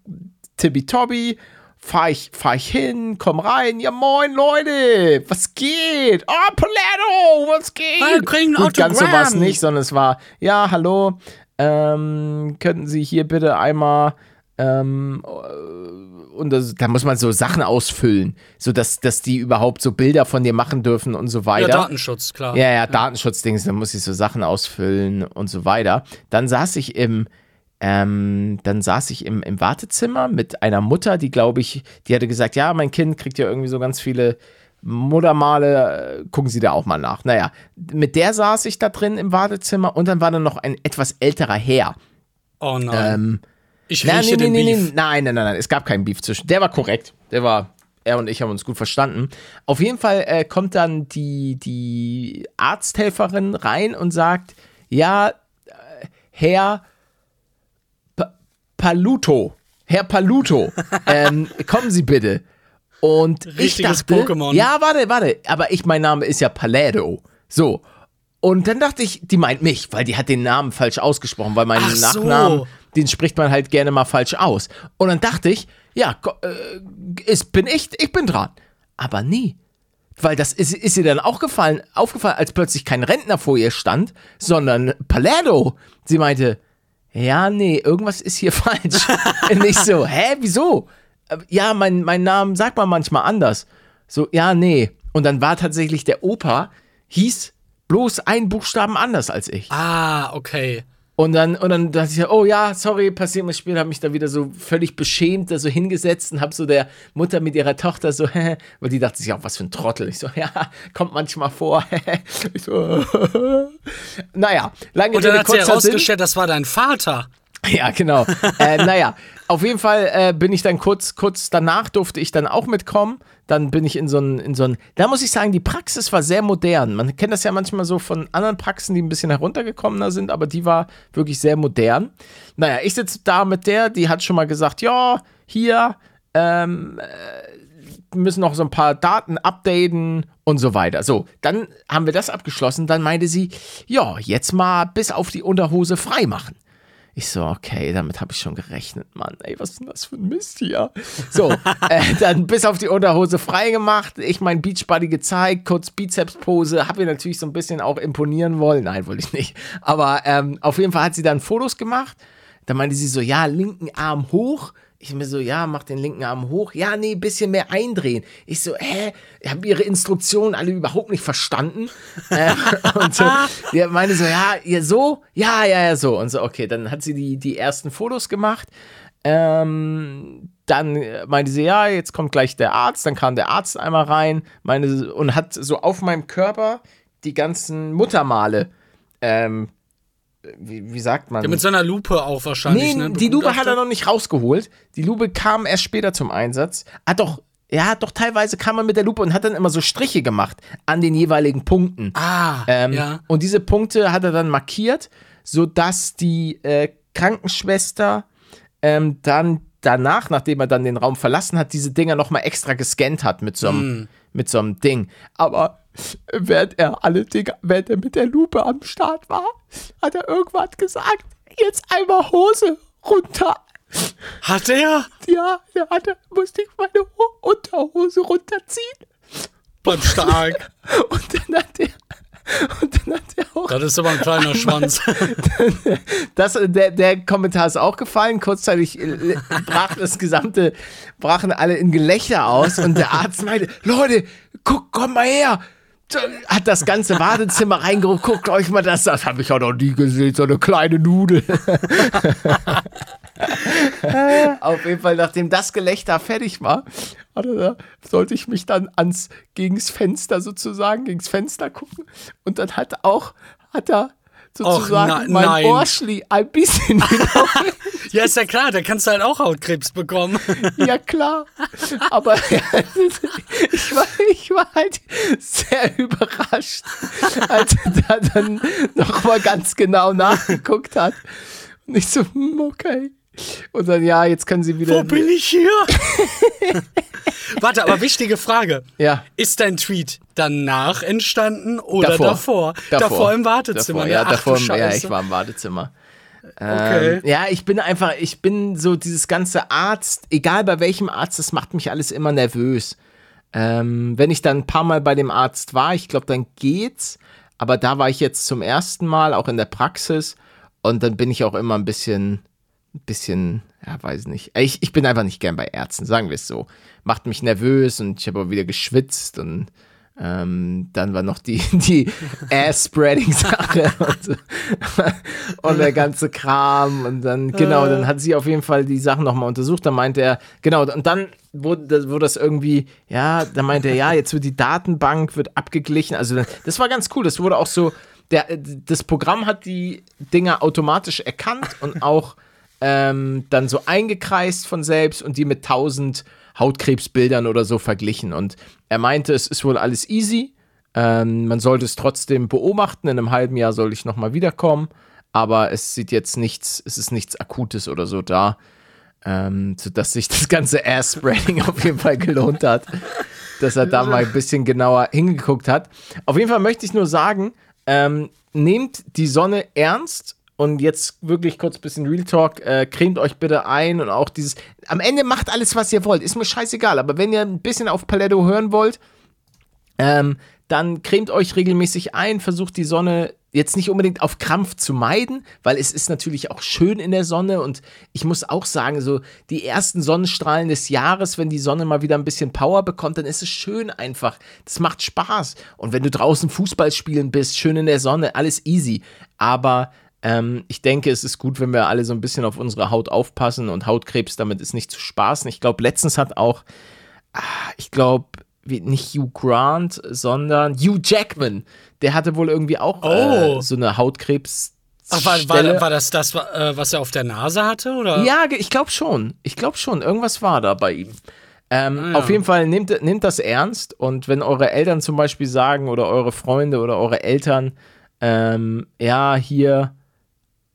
Tibi-Tobi, fahr ich, fahr ich hin, komm rein, ja moin Leute, was geht? Oh, Paletto, was geht?
Ah, wir kriegen
Gut, ganz so war es nicht, sondern es war, ja, hallo, ähm, könnten Sie hier bitte einmal, ähm, und das, da muss man so Sachen ausfüllen, so dass, dass die überhaupt so Bilder von dir machen dürfen und so
Ja,
weiter.
Datenschutz, klar.
Ja, ja, Datenschutzdings, da muss ich so Sachen ausfüllen und so weiter. Dann saß ich im, ähm, dann saß ich im, im Wartezimmer mit einer Mutter, die, glaube ich, die hatte gesagt, ja, mein Kind kriegt ja irgendwie so ganz viele Muttermale, äh, gucken Sie da auch mal nach. Naja, mit der saß ich da drin im Wartezimmer und dann war da noch ein etwas älterer Herr.
Oh nein.
Ähm,
ich
Nein,
rieche
nee,
den
nee,
Beef.
nein, nein, nein, nein, es gab keinen Beef zwischen. Der war korrekt. Der war, er und ich haben uns gut verstanden. Auf jeden Fall äh, kommt dann die, die Arzthelferin rein und sagt, ja, äh, Herr pa Paluto, Herr Paluto, ähm, kommen Sie bitte. Und ich
Richtiges
dachte,
Pokémon.
ja, warte, warte, aber ich, mein Name ist ja Palädo. So. Und dann dachte ich, die meint mich, weil die hat den Namen falsch ausgesprochen, weil meinen
Ach so.
Nachnamen, den spricht man halt gerne mal falsch aus. Und dann dachte ich, ja, äh, es bin ich, ich bin dran. Aber nie. Weil das ist, ist ihr dann auch gefallen, aufgefallen, als plötzlich kein Rentner vor ihr stand, sondern Palerdo. Sie meinte, ja, nee, irgendwas ist hier falsch. Nicht so, hä, wieso? Äh, Ja, mein, mein Name sagt man manchmal anders. So, ja, nee. Und dann war tatsächlich der Opa, hieß bloß ein Buchstaben anders als ich.
Ah, okay.
Und dann, und dann dachte ich, oh ja, sorry, passiert mir später, habe mich da wieder so völlig beschämt da so hingesetzt und habe so der Mutter mit ihrer Tochter so, weil die dachte sich auch, was für ein Trottel. Ich so, ja, kommt manchmal vor. ich so, naja, lange
Und dann
Rede,
hat sie herausgestellt, das war dein Vater.
Ja, genau. äh, naja, auf jeden Fall äh, bin ich dann kurz, kurz danach durfte ich dann auch mitkommen. Dann bin ich in so ein, in so da muss ich sagen, die Praxis war sehr modern. Man kennt das ja manchmal so von anderen Praxen, die ein bisschen heruntergekommener sind, aber die war wirklich sehr modern. Naja, ich sitze da mit der, die hat schon mal gesagt, ja, hier, ähm, äh, müssen noch so ein paar Daten updaten und so weiter. So, dann haben wir das abgeschlossen. Dann meinte sie, ja, jetzt mal bis auf die Unterhose frei machen. Ich so, okay, damit habe ich schon gerechnet, Mann. Ey, was ist denn das für ein Mist hier? So, äh, dann bis auf die Unterhose frei gemacht. Ich mein Beachbody gezeigt, kurz Bizepspose. Habe ihr natürlich so ein bisschen auch imponieren wollen. Nein, wollte ich nicht. Aber ähm, auf jeden Fall hat sie dann Fotos gemacht. Da meinte sie so, ja, linken Arm hoch. Ich mir so, ja, mach den linken Arm hoch. Ja, nee, bisschen mehr eindrehen. Ich so, hä? Ich habe ihre Instruktionen alle überhaupt nicht verstanden. äh, und so, die meinte so, ja, ihr so? Ja, ja, ja, so. Und so, okay, dann hat sie die, die ersten Fotos gemacht. Ähm, dann meinte sie, ja, jetzt kommt gleich der Arzt. Dann kam der Arzt einmal rein meine, und hat so auf meinem Körper die ganzen Muttermale ähm, wie, wie sagt man?
Ja, mit so einer Lupe auch wahrscheinlich.
Nee,
ne?
die Lupe hat er noch nicht rausgeholt. Die Lupe kam erst später zum Einsatz. Ah, doch. Ja, doch teilweise kam man mit der Lupe und hat dann immer so Striche gemacht an den jeweiligen Punkten.
Ah,
Ähm,
ja.
Und diese Punkte hat er dann markiert, sodass die äh, Krankenschwester ähm, dann danach, nachdem er dann den Raum verlassen hat, diese Dinger nochmal extra gescannt hat mit so einem mit so einem Ding. Aber während er alle Dinge, während er mit der Lupe am Start war, hat er irgendwann gesagt, jetzt einmal Hose runter.
Hat er?
Ja, der hatte, musste ich meine Ho Unterhose runterziehen.
Beim Stark.
Und dann hat er, und dann hat er auch
Das ist aber ein kleiner Schwanz.
Das, der, der Kommentar ist auch gefallen. Kurzzeitig äh, brach das gesamte, brachen alle in Gelächter aus und der Arzt meinte, Leute, guck, komm mal her. Hat das ganze Wartezimmer reingerufen, guckt euch mal das, das habe ich ja noch nie gesehen, so eine kleine Nudel. Auf jeden Fall, nachdem das Gelächter fertig war, sollte ich mich dann ans, gegens Fenster sozusagen, gegens Fenster gucken. Und dann hat auch, hat er sozusagen
na-
mein
nein.
Ohrschli ein bisschen genau.
ja, ist ja klar, da kannst du halt auch Hautkrebs bekommen.
ja, klar. Aber ich, war, ich war halt sehr überrascht, als er da dann nochmal ganz genau nachgeguckt hat. Und ich so, hm, okay. Und dann, ja, jetzt können sie wieder.
Wo bin ich hier? Warte, aber wichtige Frage.
Ja.
Ist dein Tweet danach entstanden oder
Davor.
davor? Davor, im Wartezimmer.
Davor,
ne?
ja,
Ach,
davor, ja, ich war im Wartezimmer.
Okay.
Ähm, ja, ich bin einfach, ich bin so dieses ganze Arzt, egal bei welchem Arzt, das macht mich alles immer nervös. Ähm, wenn ich dann ein paar Mal bei dem Arzt war, ich glaube, dann geht's. Aber da war ich jetzt zum ersten Mal, auch in der Praxis. Und dann bin ich auch immer ein bisschen, ein bisschen, ja, weiß nicht. Ich, ich bin einfach nicht gern bei Ärzten, sagen wir es so. Macht mich nervös und ich habe auch wieder geschwitzt und ähm, dann war noch die, die Ass-Spreading-Sache und, und der ganze Kram. Und dann, genau, dann hat sie auf jeden Fall die Sachen nochmal untersucht. Dann meinte er, genau, und dann wurde, das- wurde das irgendwie, ja, dann meinte er, ja, jetzt wird die Datenbank, wird abgeglichen. Also das war ganz cool. Das wurde auch so, der, das Programm hat die Dinger automatisch erkannt und auch ähm, dann so eingekreist von selbst und die mit 1000 Hautkrebsbildern oder so verglichen. Und er meinte, es ist wohl alles easy. Ähm, man sollte es trotzdem beobachten. In einem halben Jahr soll ich nochmal wiederkommen. Aber es sieht jetzt nichts, es ist nichts Akutes oder so da. Ähm, sodass sich das ganze Ass-Spreading auf jeden Fall gelohnt hat. Dass er da mal ein bisschen genauer hingeguckt hat. Auf jeden Fall möchte ich nur sagen, ähm, nehmt die Sonne ernst und jetzt wirklich kurz ein bisschen Real Talk, äh, cremt euch bitte ein und auch dieses, am Ende macht alles, was ihr wollt, ist mir scheißegal, aber wenn ihr ein bisschen auf Paletto hören wollt, ähm, dann cremt euch regelmäßig ein, versucht die Sonne jetzt nicht unbedingt auf Krampf zu meiden, weil es ist natürlich auch schön in der Sonne und ich muss auch sagen, so die ersten Sonnenstrahlen des Jahres, wenn die Sonne mal wieder ein bisschen Power bekommt, dann ist es schön einfach. Das macht Spaß. Und wenn du draußen Fußball spielen bist, schön in der Sonne, alles easy. Aber ähm, ich denke, es ist gut, wenn wir alle so ein bisschen auf unsere Haut aufpassen und Hautkrebs damit ist nicht zu spaßen. Ich glaube, letztens hat auch, ah, ich glaube, nicht Hugh Grant, sondern Hugh Jackman. Der hatte wohl irgendwie auch
Oh.
äh, so eine Hautkrebs.
Ach, war, war, war das das, äh, was er auf der Nase hatte? Oder?
Ja, ich glaube schon. Ich glaube schon. Irgendwas war da bei ihm. Ähm,
Ah, ja.
Auf jeden Fall nehmt, nehmt das ernst und wenn eure Eltern zum Beispiel sagen oder eure Freunde oder eure Eltern, ähm, ja, hier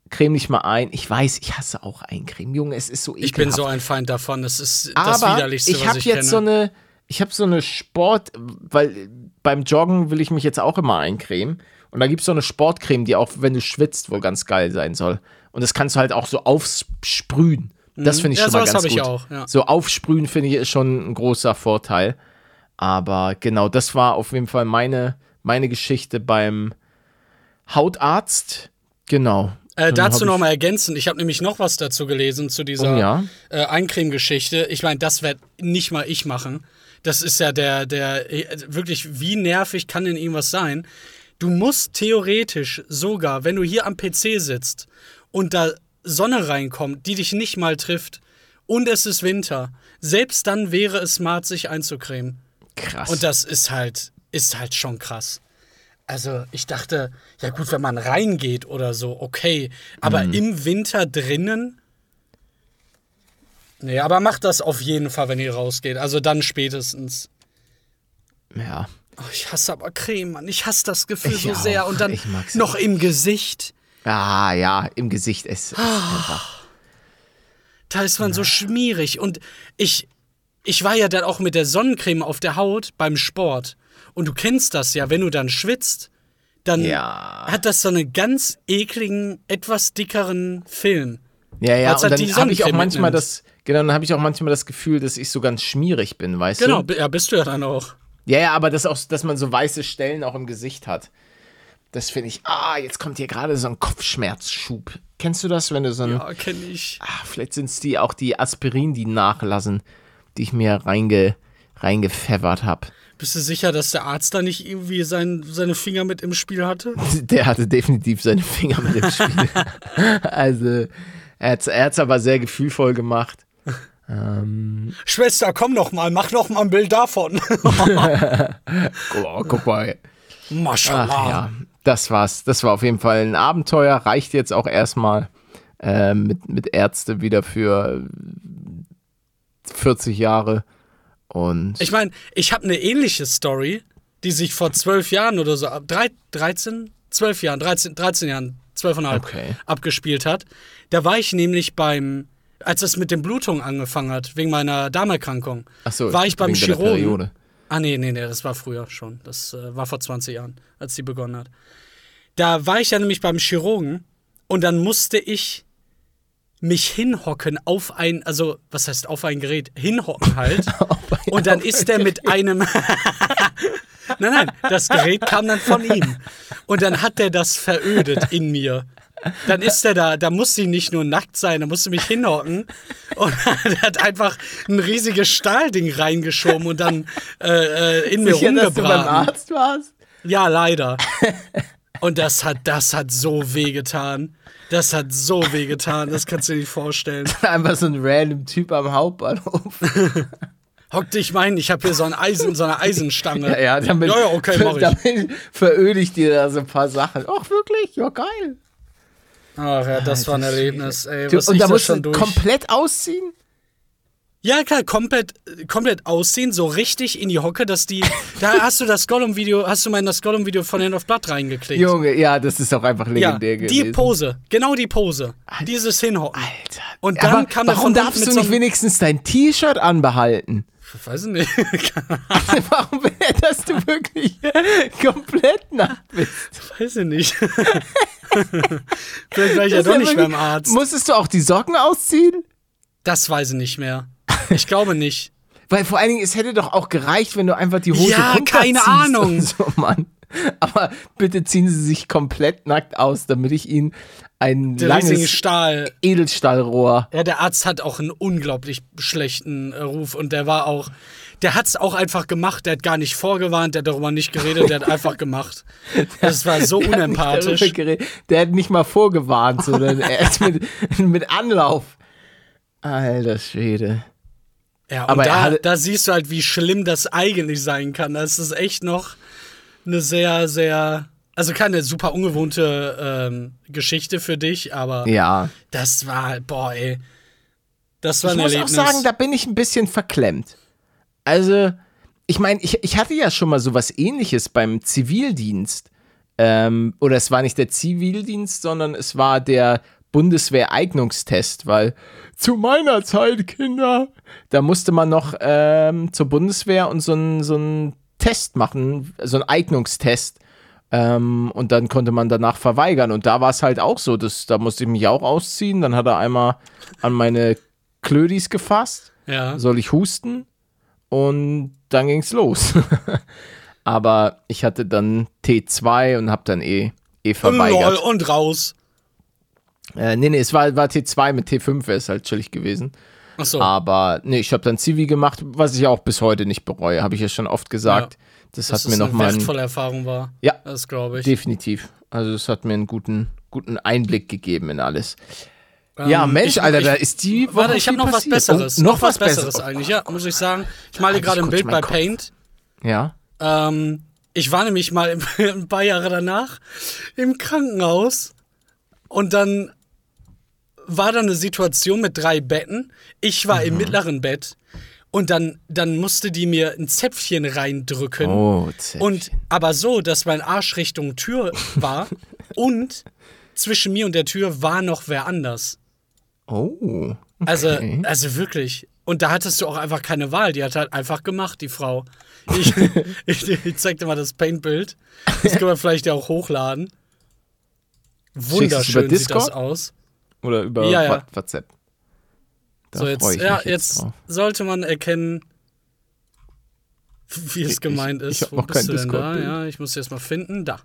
creme dich mal ein. Ich weiß, ich hasse auch Eincremen. Junge, es ist so ekelhaft.
Ich bin so ein Feind davon. Das ist das
Aber
Widerlichste,
ich
was ich
jetzt
kenne.
so eine, ich habe so eine Sport, weil beim Joggen will ich mich jetzt auch immer eincremen. Und da gibt es so eine Sportcreme, die auch, wenn du schwitzt, wohl ganz geil sein soll. Und das kannst du halt auch so aufsprühen. Das finde ich
Ja,
schon mal ganz
hab ich
gut.
auch, ja.
So aufsprühen finde ich ist schon ein großer Vorteil. Aber genau, das war auf jeden Fall meine, meine Geschichte beim Hautarzt. Genau.
Äh, dazu
hab
noch
ich-
mal ergänzen. Ich habe nämlich noch was dazu gelesen zu dieser
Oh ja?
äh, Eincreme-Geschichte. Ich meine, das wird nicht mal ich machen. Das ist ja der, der, äh, wirklich, wie nervig kann denn irgendwas sein? Du musst theoretisch sogar, wenn du hier am PC sitzt und da Sonne reinkommt, die dich nicht mal trifft und es ist Winter, selbst dann wäre es smart, sich einzucremen.
Krass.
Und das ist halt, ist halt schon krass. Also ich dachte, ja gut, wenn man reingeht oder so, okay. Aber
Mhm.
im Winter drinnen? Nee, aber macht das auf jeden Fall, wenn ihr rausgeht. Also dann spätestens.
ja.
Oh, ich hasse aber Creme, Mann. Ich hasse das Gefühl
Ich
so
auch.
sehr. Und dann noch im Gesicht.
Ah, ja, im Gesicht. Es ist einfach.
Da ist man so schmierig. Und ich, ich war ja dann auch mit der Sonnencreme auf der Haut beim Sport. Und du kennst das ja, wenn du dann schwitzt, dann
Ja.
hat das so einen ganz ekligen, etwas dickeren Film.
Ja, ja, und dann habe ich auch manchmal das, genau, dann habe ich auch manchmal das Gefühl, dass ich so ganz schmierig bin, weißt
Genau,
du?
bi- ja, bist du ja dann auch.
Ja, ja, aber das auch, dass man so weiße Stellen auch im Gesicht hat. Das finde ich, ah, jetzt kommt hier gerade so ein Kopfschmerzschub. Kennst du das, wenn du so ein,
Ja, kenne ich.
ah, vielleicht sind es die auch die Aspirin, die nachlassen, die ich mir reinge, reingepfeffert habe.
Bist du sicher, dass der Arzt da nicht irgendwie sein, seine Finger mit im Spiel hatte?
Der hatte definitiv seine Finger mit im Spiel. also, er hat es aber sehr gefühlvoll gemacht.
Schwester, komm noch mal, mach noch mal ein Bild davon.
Oh, guck mal.
Maschallah.
Ach ja, das war's. Das war auf jeden Fall ein Abenteuer. Reicht jetzt auch erstmal äh, mit, mit Ärzte wieder für 40 Jahre. Und
Ich meine, ich habe eine ähnliche Story, die sich vor zwölf Jahren oder so, drei, 13, 12 Jahren, 13, 13 Jahren, 12,5
Okay.
abgespielt hat. Da war ich nämlich beim, als es mit den Blutungen angefangen hat, wegen meiner Darmerkrankung,
Ach so,
war ich beim Chirurgen. Ah, nee, nee, nee, das war früher schon. Das äh, war vor 20 Jahren, als die begonnen hat. Da war ich ja nämlich beim Chirurgen und dann musste ich mich hinhocken auf ein, also was heißt auf ein Gerät? Hinhocken halt. und dann ist der mit einem. nein, nein, das Gerät kam dann von ihm. Und dann hat der das verödet in mir. Dann ist er da, da musste ich nicht nur nackt sein, da musste mich hinhocken. Und er hat einfach ein riesiges Stahlding reingeschoben und dann äh, äh, in mir
Sicher, dass du beim. Arzt warst?
Ja, leider. Und das hat, das hat so wehgetan. Das hat so wehgetan, das kannst du dir nicht vorstellen.
Einfach so ein random Typ am Hauptbahnhof.
Hock dich mein, ich habe hier so, ein Eisen, so eine Eisenstange.
Ja, ja, damit,
ja, ja, okay, mach ich.
damit veröde ich dir da so ein paar Sachen. Ach, wirklich? Ja, geil.
Ach ja, das war ein Erlebnis, ey.
Du, und da musst
schon
du komplett ausziehen?
Ja, klar, komplett, komplett ausziehen, so richtig in die Hocke, dass die. Da hast du das Gollum-Video, hast du mal in das Gollum-Video von Hand of Blood reingeklickt.
Junge, ja, das ist auch einfach
ja,
legendär
die
gewesen.
Pose, genau die Pose. Dieses Hinhocken.
Alter.
Und dann
Aber
kam
warum darfst du
so
nicht
einem-
wenigstens dein T-Shirt anbehalten?
Weiß ich nicht.
warum will er, dass du wirklich komplett nackt bist?
Weiß ich nicht. Vielleicht war ich ja
Das
doch
ist
nicht beim Arzt.
Musstest du auch die Socken ausziehen?
Das weiß ich nicht mehr. Ich glaube nicht.
Weil vor allen Dingen, es hätte doch auch gereicht, wenn du einfach die Hose
Ja, keine Ahnung.
So, Mann. Aber bitte ziehen Sie sich komplett nackt aus, damit ich Ihnen ein
Der
langes
Stahl.
Edelstahlrohr.
Ja, der Arzt hat auch einen unglaublich schlechten äh, Ruf und der war auch, der hat's auch einfach gemacht, der hat gar nicht vorgewarnt, der hat darüber nicht geredet, der hat einfach gemacht. Das war so
Der hat
unempathisch.
geredet. Der hat nicht mal vorgewarnt, sondern er ist mit, mit Anlauf. Alter Schwede.
Ja, und
Aber er
da,
hatte-
da siehst du halt, wie schlimm das eigentlich sein kann. Das ist echt noch eine sehr, sehr, Also keine super ungewohnte ähm, Geschichte für dich, aber
Ja.
das war, boah, ey. Das war
Ich
ein
muss
Erlebnis.
auch sagen, da bin ich ein bisschen verklemmt. Also, ich meine, ich, ich hatte ja schon mal sowas ähnliches beim Zivildienst. Ähm, oder es war nicht der Zivildienst, sondern es war der Bundeswehreignungstest, weil zu meiner Zeit, Kinder, da musste man noch ähm, zur Bundeswehr und so einen so Test machen, so einen Eignungstest. Ähm, und dann konnte man danach verweigern. Und da war es halt auch so, dass, da musste ich mich auch ausziehen. Dann hat er einmal an meine Klödis gefasst.
ja.
Soll ich husten? Und dann ging's los. Aber ich hatte dann T2 und hab dann eh, eh
Lol,
verweigert.
und raus.
Äh, nee, nee, es war, war T2 mit T5 wäre es halt chillig gewesen.
Achso.
Aber nee, ich habe dann Zivi gemacht, was ich auch bis heute nicht bereue, habe ich ja schon oft gesagt. Das,
dass
hat mir
es eine
nochmal
wertvolle Erfahrung war.
Ja.
Das glaube ich.
definitiv. Also es hat mir einen guten, guten Einblick gegeben in alles. ja,
Ähm,
Mensch,
ich-
Alter,
ich-
da ist die Woche
Warte, ich habe noch was
passiert.
Besseres.
Oh, noch was Besseres.
eigentlich, ja, muss ich sagen. Ich male gerade ein Bild bei
Kopf.
Paint.
Ja.
Ähm, ich war nämlich mal ein paar Jahre danach im Krankenhaus und dann war da eine Situation mit drei Betten. Ich war
Mhm.
im mittleren Bett und dann, dann musste die mir ein Zäpfchen reindrücken.
Oh, Zäpfchen.
Und aber so, dass mein Arsch Richtung Tür war und zwischen mir und der Tür war noch wer anders.
Oh.
Also,
Okay.
also wirklich. Und da hattest du auch einfach keine Wahl. Die hat halt einfach gemacht, die Frau. Ich, ich, ich zeig dir mal das Paint-Bild. Das können wir vielleicht ja auch hochladen. Wunderschön sieht das aus.
Oder über
Ja, ja.
WhatsApp. Da
so, jetzt,
ich
ja, jetzt
drauf.
sollte man erkennen, wie es
Ich-
gemeint
ich
ist.
hab
Wo
noch
bist
kein
du denn da? Ja, ich muss jetzt mal finden. Da.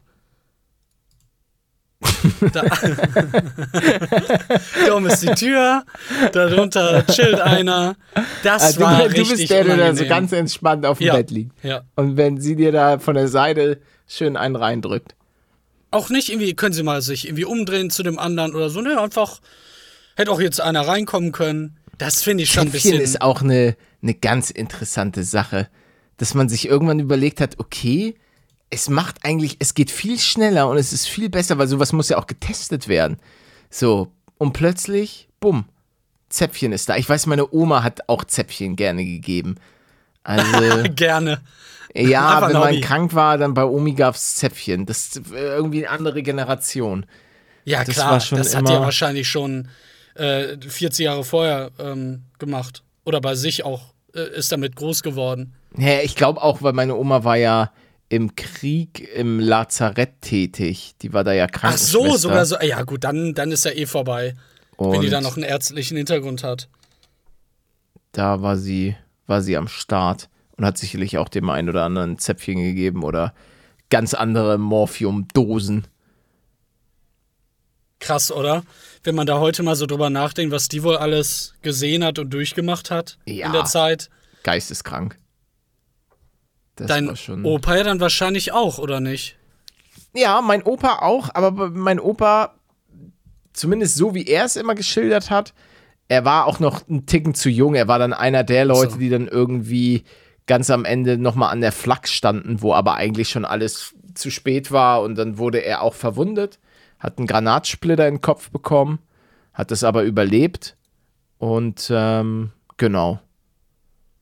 da. da oben ist die Tür, darunter chillt einer. Das
Also,
war
du,
richtig
du bist der, der da so
unangenehm.
ganz entspannt auf dem
Ja.
Bett liegt.
Ja.
Und wenn sie dir da von der Seite schön einen reindrückt.
Auch nicht irgendwie, können sie mal sich irgendwie umdrehen zu dem anderen oder so. Ne, einfach hätte auch jetzt einer reinkommen können. Das finde ich schon ein
Zäpfchen
bisschen.
ist auch eine, eine ganz interessante Sache, dass man sich irgendwann überlegt hat, okay, es macht eigentlich, es geht viel schneller und es ist viel besser, weil sowas muss ja auch getestet werden. So, und plötzlich, bumm, Zäpfchen ist da. Ich weiß, meine Oma hat auch Zäpfchen gerne gegeben. Also,
Gerne.
ja,
Einfach
wenn man
Hobby.
krank war, dann bei Omi gab es Zäpfchen. Das ist irgendwie eine andere Generation.
Ja,
Das
klar. das hat
immer-
wahrscheinlich schon äh, 40 Jahre vorher ähm, gemacht. Oder bei sich auch äh, ist damit groß geworden.
Ja, ich glaube auch, weil meine Oma war ja im Krieg im Lazarett tätig. Die war da ja
Ach
Krankenschwester.
so, sogar so. Ja, gut, dann, dann ist ja eh vorbei. wenn die
Und
da noch einen ärztlichen Hintergrund hat.
da war sie, war sie am Start und hat sicherlich auch dem einen oder anderen Zäpfchen gegeben oder ganz andere Morphiumdosen.
Krass, oder? Wenn man da heute mal so drüber nachdenkt, was die wohl alles gesehen hat und durchgemacht hat
Ja.
in der Zeit.
Geisteskrank. Das
Dein
schon.
Opa ja dann wahrscheinlich auch, oder nicht?
Ja, mein Opa auch, aber mein Opa, zumindest so wie er es immer geschildert hat, er war auch noch einen Ticken zu jung. Er war dann einer der Leute,
so.
die dann irgendwie ganz am Ende nochmal an der Flak standen, wo aber eigentlich schon alles zu spät war und dann wurde er auch verwundet, hat einen Granatsplitter in den Kopf bekommen, hat es aber überlebt und ähm, genau.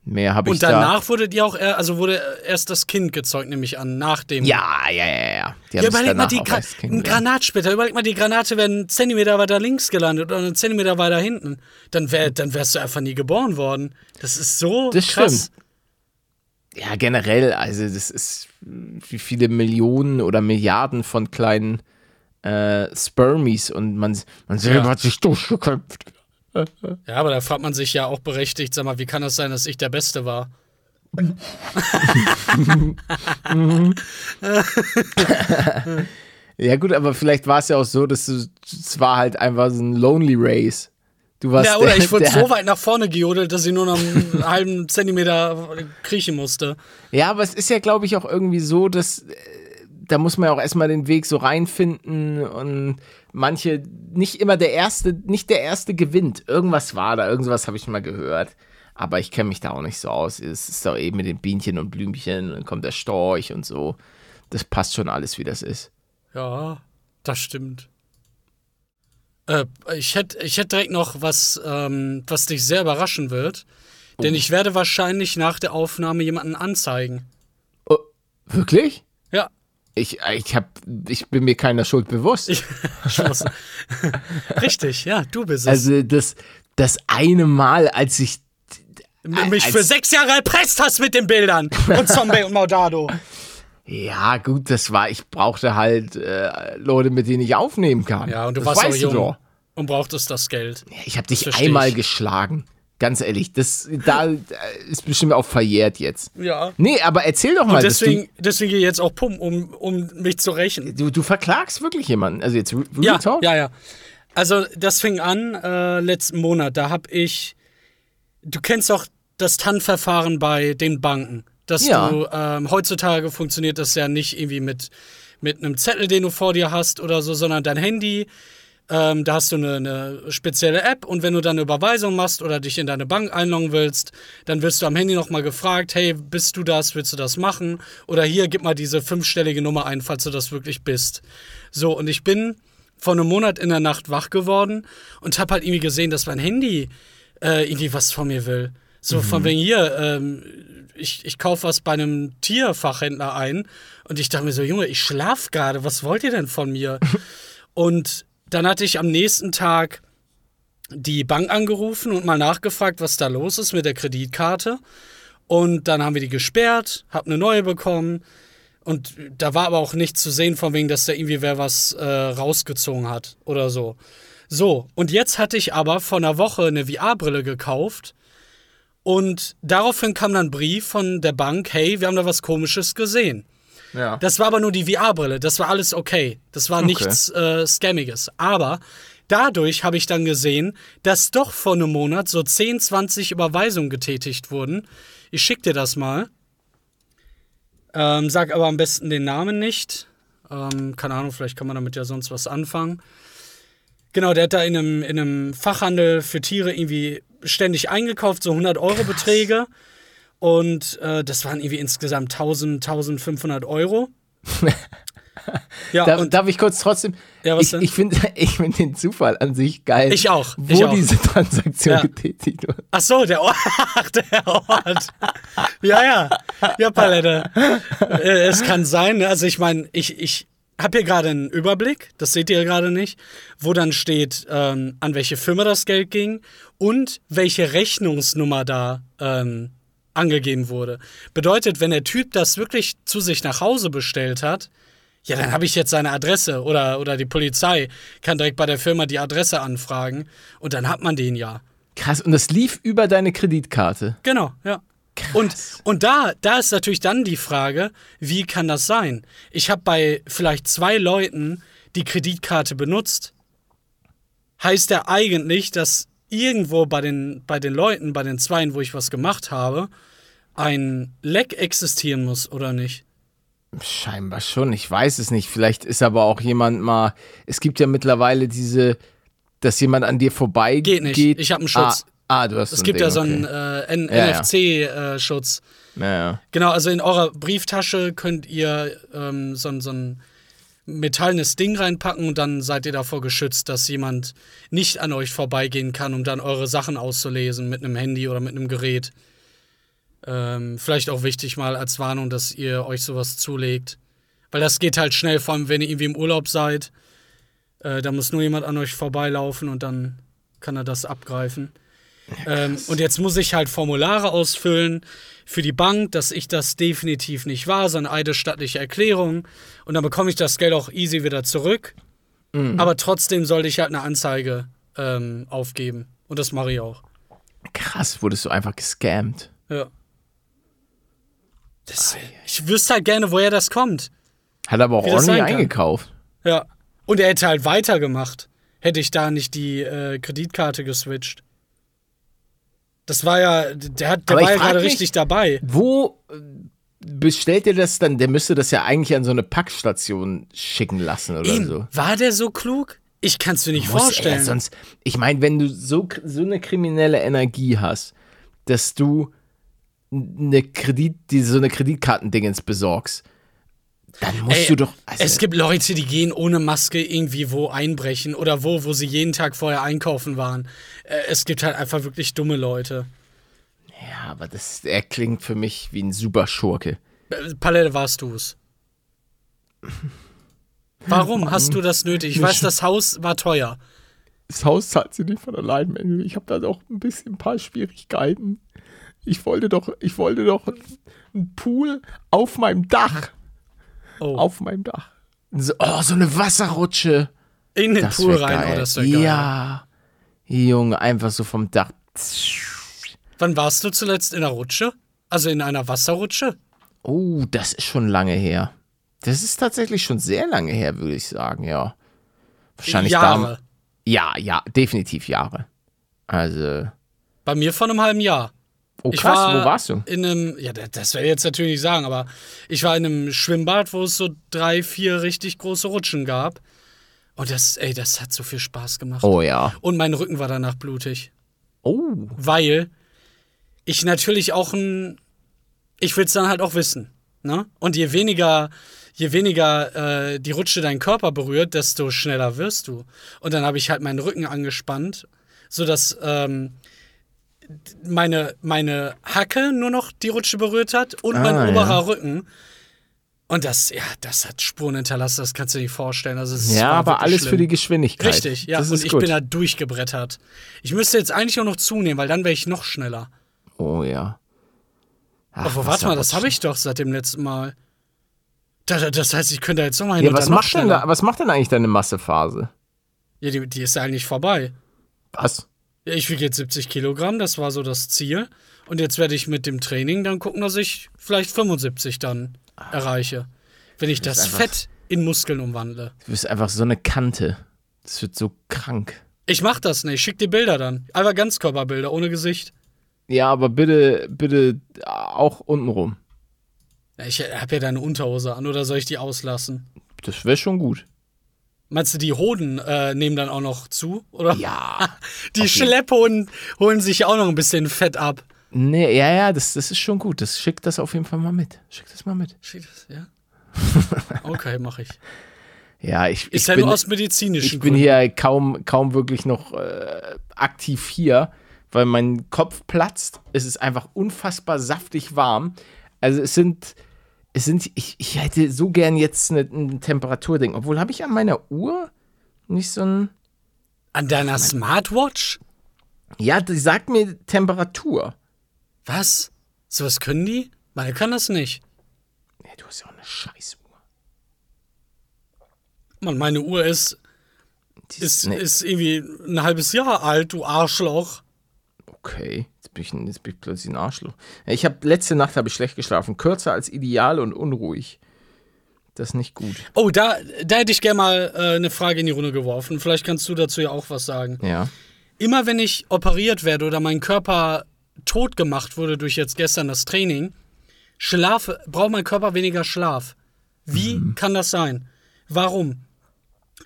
Mehr habe ich
Und
da.
danach wurde die auch, also wurde erst das Kind gezeugt, nehme ich an, nach dem.
Ja, ja, ja, ja. Die
Ja, überleg mal, die Gra ein. Granatsplitter, überleg mal, die Granate wäre einen Zentimeter weiter links gelandet oder einen Zentimeter weiter hinten. Dann, wär, dann wärst du einfach nie geboren worden. Das ist so
Das
krass.
stimmt. Ja, generell, also das ist, wie viele Millionen oder Milliarden von kleinen äh, Spermies und man, man selber
Ja.
hat sich durchgekämpft.
Ja, aber da fragt man sich ja auch berechtigt, sag mal, wie kann das sein, dass ich der Beste war?
Ja gut, aber vielleicht war es ja auch so, dass du, es war halt einfach so ein Lonely Race. Du warst
Ja, oder
der,
ich wurde so weit nach vorne gejodelt, dass ich nur noch einen halben Zentimeter kriechen musste.
Ja, aber es ist ja, glaube ich, auch irgendwie so, dass äh, da muss man ja auch erstmal den Weg so reinfinden und manche, nicht immer der Erste, nicht der Erste gewinnt. Irgendwas war da, irgendwas habe ich mal gehört. Aber ich kenne mich da auch nicht so aus. Es ist doch eben mit den Bienchen und Blümchen und dann kommt der Storch und so. Das passt schon alles, wie das ist.
Ja, das stimmt. Äh, ich hätte ich hätt direkt noch was, ähm, was dich sehr überraschen wird. Denn ich werde wahrscheinlich nach der Aufnahme jemanden anzeigen.
Oh, wirklich? Ich, ich, hab, ich bin mir keiner Schuld bewusst.
ich. Richtig, ja, du bist es.
also das, das eine Mal, als ich
M- mich
als-
für sechs Jahre erpresst hast mit den Bildern. Und Zombie und Maudado.
Ja, gut, das war, ich brauchte halt äh, Leute, mit denen ich aufnehmen kann.
Ja, und du
das
warst auch
weißt du
jung.
doch.
Und brauchtest das Geld.
Ich habe dich einmal
ich.
geschlagen. Ganz ehrlich, das da äh, ist bestimmt auch verjährt jetzt.
Ja.
Nee, aber erzähl doch mal,
Und deswegen, deswegen gehe ich jetzt auch pumpen, um, um mich zu rächen.
du, du, du verklagst wirklich jemanden. Also jetzt Re- Real
Ja,
Talk?
ja, ja. Also, das fing an äh, letzten Monat. Da habe ich. Du kennst doch das TAN-Verfahren bei den Banken. Dass
Ja.
du. Ähm, heutzutage funktioniert das ja nicht irgendwie mit, mit einem Zettel, den du vor dir hast oder so, sondern dein Handy. Ähm, da hast du eine, eine spezielle App und wenn du dann eine Überweisung machst oder dich in deine Bank einloggen willst, dann wirst du am Handy nochmal gefragt, hey, bist du das, willst du das machen? Oder hier, gib mal diese fünfstellige Nummer ein, falls du das wirklich bist. So, und ich bin vor einem Monat in der Nacht wach geworden und habe halt irgendwie gesehen, dass mein Handy äh, irgendwie was von mir will. So von wegen hier, ähm, ich, ich kaufe was bei einem Tierfachhändler ein und ich dachte mir so, Junge, ich schlaf gerade, was wollt ihr denn von mir? und dann hatte ich am nächsten Tag die Bank angerufen und mal nachgefragt, was da los ist mit der Kreditkarte. Und dann haben wir die gesperrt, hab eine neue bekommen. Und da war aber auch nichts zu sehen, von wegen, dass da irgendwie wer was äh, rausgezogen hat oder so. So, und jetzt hatte ich aber vor einer Woche eine VR-Brille gekauft. Und daraufhin kam dann ein Brief von der Bank, hey, wir haben da was Komisches gesehen.
Ja.
Das war aber nur die VR-Brille. Das war alles okay. Das war nichts äh, Scammiges. Aber dadurch habe ich dann gesehen, dass doch vor einem Monat so 10, 20 Überweisungen getätigt wurden. Ich schick dir das mal. Ähm, sag aber am besten den Namen nicht. Ähm, keine Ahnung, vielleicht kann man damit ja sonst was anfangen. Genau, der hat da in einem, in einem Fachhandel für Tiere irgendwie ständig eingekauft, so 100 Euro Beträge. Und äh, das waren irgendwie insgesamt 1000, 1500 Euro. ja,
Darf, darf ich kurz trotzdem?
Ja, was
ich
denn?
ich finde ich find den Zufall an sich geil.
Ich auch,
Wo
ich auch.
diese Transaktion
Ja.
getätigt wird.
Ach so, der Ort. Der Ort. Ja, ja. Ja, Palette. Äh, es kann sein. ne? Also ich meine, ich, ich habe hier gerade einen Überblick, das seht ihr gerade nicht, wo dann steht, ähm, an welche Firma das Geld ging und welche Rechnungsnummer da ähm, angegeben wurde. Bedeutet, wenn der Typ das wirklich zu sich nach Hause bestellt hat, ja, dann habe ich jetzt seine Adresse oder, oder die Polizei kann direkt bei der Firma die Adresse anfragen und dann hat man den ja.
Krass, und das lief über deine Kreditkarte.
Genau, ja. Und, und da, da ist natürlich dann die Frage, wie kann das sein? Ich habe bei vielleicht zwei Leuten die Kreditkarte benutzt. Heißt ja eigentlich, dass irgendwo bei den, bei den Leuten, bei den Zweien, wo ich was gemacht habe, ein Leck existieren muss, oder nicht?
Scheinbar schon, ich weiß es nicht. Vielleicht ist aber auch jemand mal. Es gibt ja mittlerweile diese, dass jemand an dir vorbei
Geht nicht. Ich hab einen Schutz.
Ah, ah du hast
Es gibt
Ding,
ja so
okay.
einen äh, N-
Ja, ja.
NFC-Schutz.
Ja, ja.
Genau, also in eurer Brieftasche könnt ihr ähm, so, so ein metallenes Ding reinpacken und dann seid ihr davor geschützt, dass jemand nicht an euch vorbeigehen kann, um dann eure Sachen auszulesen mit einem Handy oder mit einem Gerät. Ähm, vielleicht auch wichtig mal als Warnung, dass ihr euch sowas zulegt. Weil das geht halt schnell, vor allem wenn ihr irgendwie im Urlaub seid. Äh, da muss nur jemand an euch vorbeilaufen und dann kann er das abgreifen. Ähm, und jetzt muss ich halt Formulare ausfüllen für die Bank, dass ich das definitiv nicht war, so eine eidesstattliche Erklärung. Und dann bekomme ich das Geld auch easy wieder zurück. Aber trotzdem sollte ich halt eine Anzeige ähm, aufgeben. Und das mache ich auch.
Krass, wurdest du einfach gescammt.
Ja. Das, ich wüsste halt gerne, woher das kommt.
Hat aber auch ordentlich eingekauft.
Ja. Und er hätte halt weitergemacht, hätte ich da nicht die äh, Kreditkarte geswitcht. Das war ja, der, hat, der war ja gerade richtig dabei.
Wo äh, bestellt ihr das dann? Der müsste das ja eigentlich an so eine Packstation schicken lassen oder
Eben,
so.
War der so klug? Ich kann es mir nicht
Muss
vorstellen.
Er, sonst, ich meine, wenn du so, so eine kriminelle Energie hast, dass du eine Kredit, die, so eine Kreditkartendingens besorgst, Dann musst
Ey,
du doch. Also,
es gibt Leute, die gehen ohne Maske irgendwie wo einbrechen oder wo, wo sie jeden Tag vorher einkaufen waren. Äh, es gibt halt einfach wirklich dumme Leute.
ja, aber das, er klingt für mich wie ein super Schurke.
Äh, Palette warst du's. Warum hast du das nötig? Ich weiß, das Haus war teuer.
Das Haus zahlt sie nicht von allein, Manuel. Ich habe da doch ein bisschen ein paar Schwierigkeiten. Ich wollte doch, ich wollte doch einen Pool auf meinem Dach.
Oh,
Auf meinem Dach. So, oh, so eine Wasserrutsche.
in den
Das
Pool rein,
geil.
oh, das wäre geil.
Ja. Junge, einfach so vom Dach.
Wann warst du zuletzt in der Rutsche? Also in einer Wasserrutsche?
Oh, das ist schon lange her. Das ist tatsächlich schon sehr lange her, würde ich sagen, ja. Wahrscheinlich
Jahre.
da. Ja, ja, definitiv Jahre. Also.
Bei mir vor einem halben Jahr.
Oh
Ich
krass,
war
wo warst du?
In einem, ja, das- das werde ich jetzt natürlich nicht sagen, aber ich war in einem Schwimmbad, wo es so drei, vier richtig große Rutschen gab. Und das, ey, das hat so viel Spaß gemacht.
Oh ja.
Und mein Rücken war danach blutig.
Oh.
Weil ich natürlich auch ein. Ich will es dann halt auch wissen. Ne? Und je weniger, je weniger äh, die Rutsche deinen Körper berührt, desto schneller wirst du. Und dann habe ich halt meinen Rücken angespannt, sodass ähm, meine, meine Hacke nur noch die Rutsche berührt hat und mein
Ah,
oberer
ja.
Rücken. Und das, ja, das hat Spuren hinterlassen, das kannst du dir nicht vorstellen. Also
Ja, aber alles
schlimm.
für die Geschwindigkeit.
Richtig, ja.
Das
und ich
gut.
bin da durchgebrettert. Ich müsste jetzt eigentlich auch noch zunehmen, weil dann wäre ich noch schneller.
Oh ja. Ach,
Aber warte mal, das habe ich doch seit dem letzten Mal. Da- da- Das heißt, ich könnte jetzt nochmal hin
Ja, was macht, denn
schneller.
da, was macht denn eigentlich deine Massephase?
Ja, die, die ist eigentlich vorbei.
Was?
Ich wiege jetzt 70 Kilogramm, das war so das Ziel. Und jetzt werde ich mit dem Training dann gucken, dass ich vielleicht 75 dann erreiche. Wenn ich das
einfach-
Fett in Muskeln umwandle.
Du bist einfach so eine Kante. Das wird so krank.
Ich mach das nicht, schick dir Bilder dann. Einfach Ganzkörperbilder, ohne Gesicht.
Ja, aber bitte, bitte auch untenrum.
Ich habe ja deine Unterhose an, oder soll ich die auslassen?
Das wäre schon gut.
Meinst du, die Hoden äh, nehmen dann auch noch zu? Oder?
Ja.
Die Schlepphoden holen sich auch noch ein bisschen Fett ab.
Nee, ja, ja, das, das ist schon gut. Das schickt das auf jeden Fall mal mit. Schick das mal mit.
Steht das, ja? Okay, mache ich.
Ja, ich, ich
ja
bin,
aus medizinischen
ich bin
Gründen.
hier kaum, kaum wirklich noch äh, aktiv hier, weil mein Kopf platzt. Es ist einfach unfassbar saftig warm. Also es sind, es sind, ich, ich hätte so gern jetzt eine, ein Temperaturding. Obwohl habe ich an meiner Uhr nicht so ein.
An deiner Smartwatch?
Ja, die sagt mir Temperatur.
Was? So was können die? Meine kann das nicht.
Nee, du hast ja auch eine Scheißuhr.
Mann, meine Uhr ist,
Die
ist,
nee,
ist irgendwie ein halbes Jahr alt, du Arschloch.
Okay, jetzt bin, ich, jetzt bin ich plötzlich ein Arschloch. Ich habe letzte Nacht habe ich schlecht geschlafen, kürzer als ideal und unruhig. Das ist nicht gut.
Oh, da, da hätte ich gerne mal äh, eine Frage in die Runde geworfen. Vielleicht kannst du dazu ja auch was sagen.
Ja.
Immer wenn ich operiert werde oder mein Körper tot gemacht wurde durch jetzt gestern das Training, schlafe, braucht mein Körper weniger Schlaf. Wie kann das sein? Warum?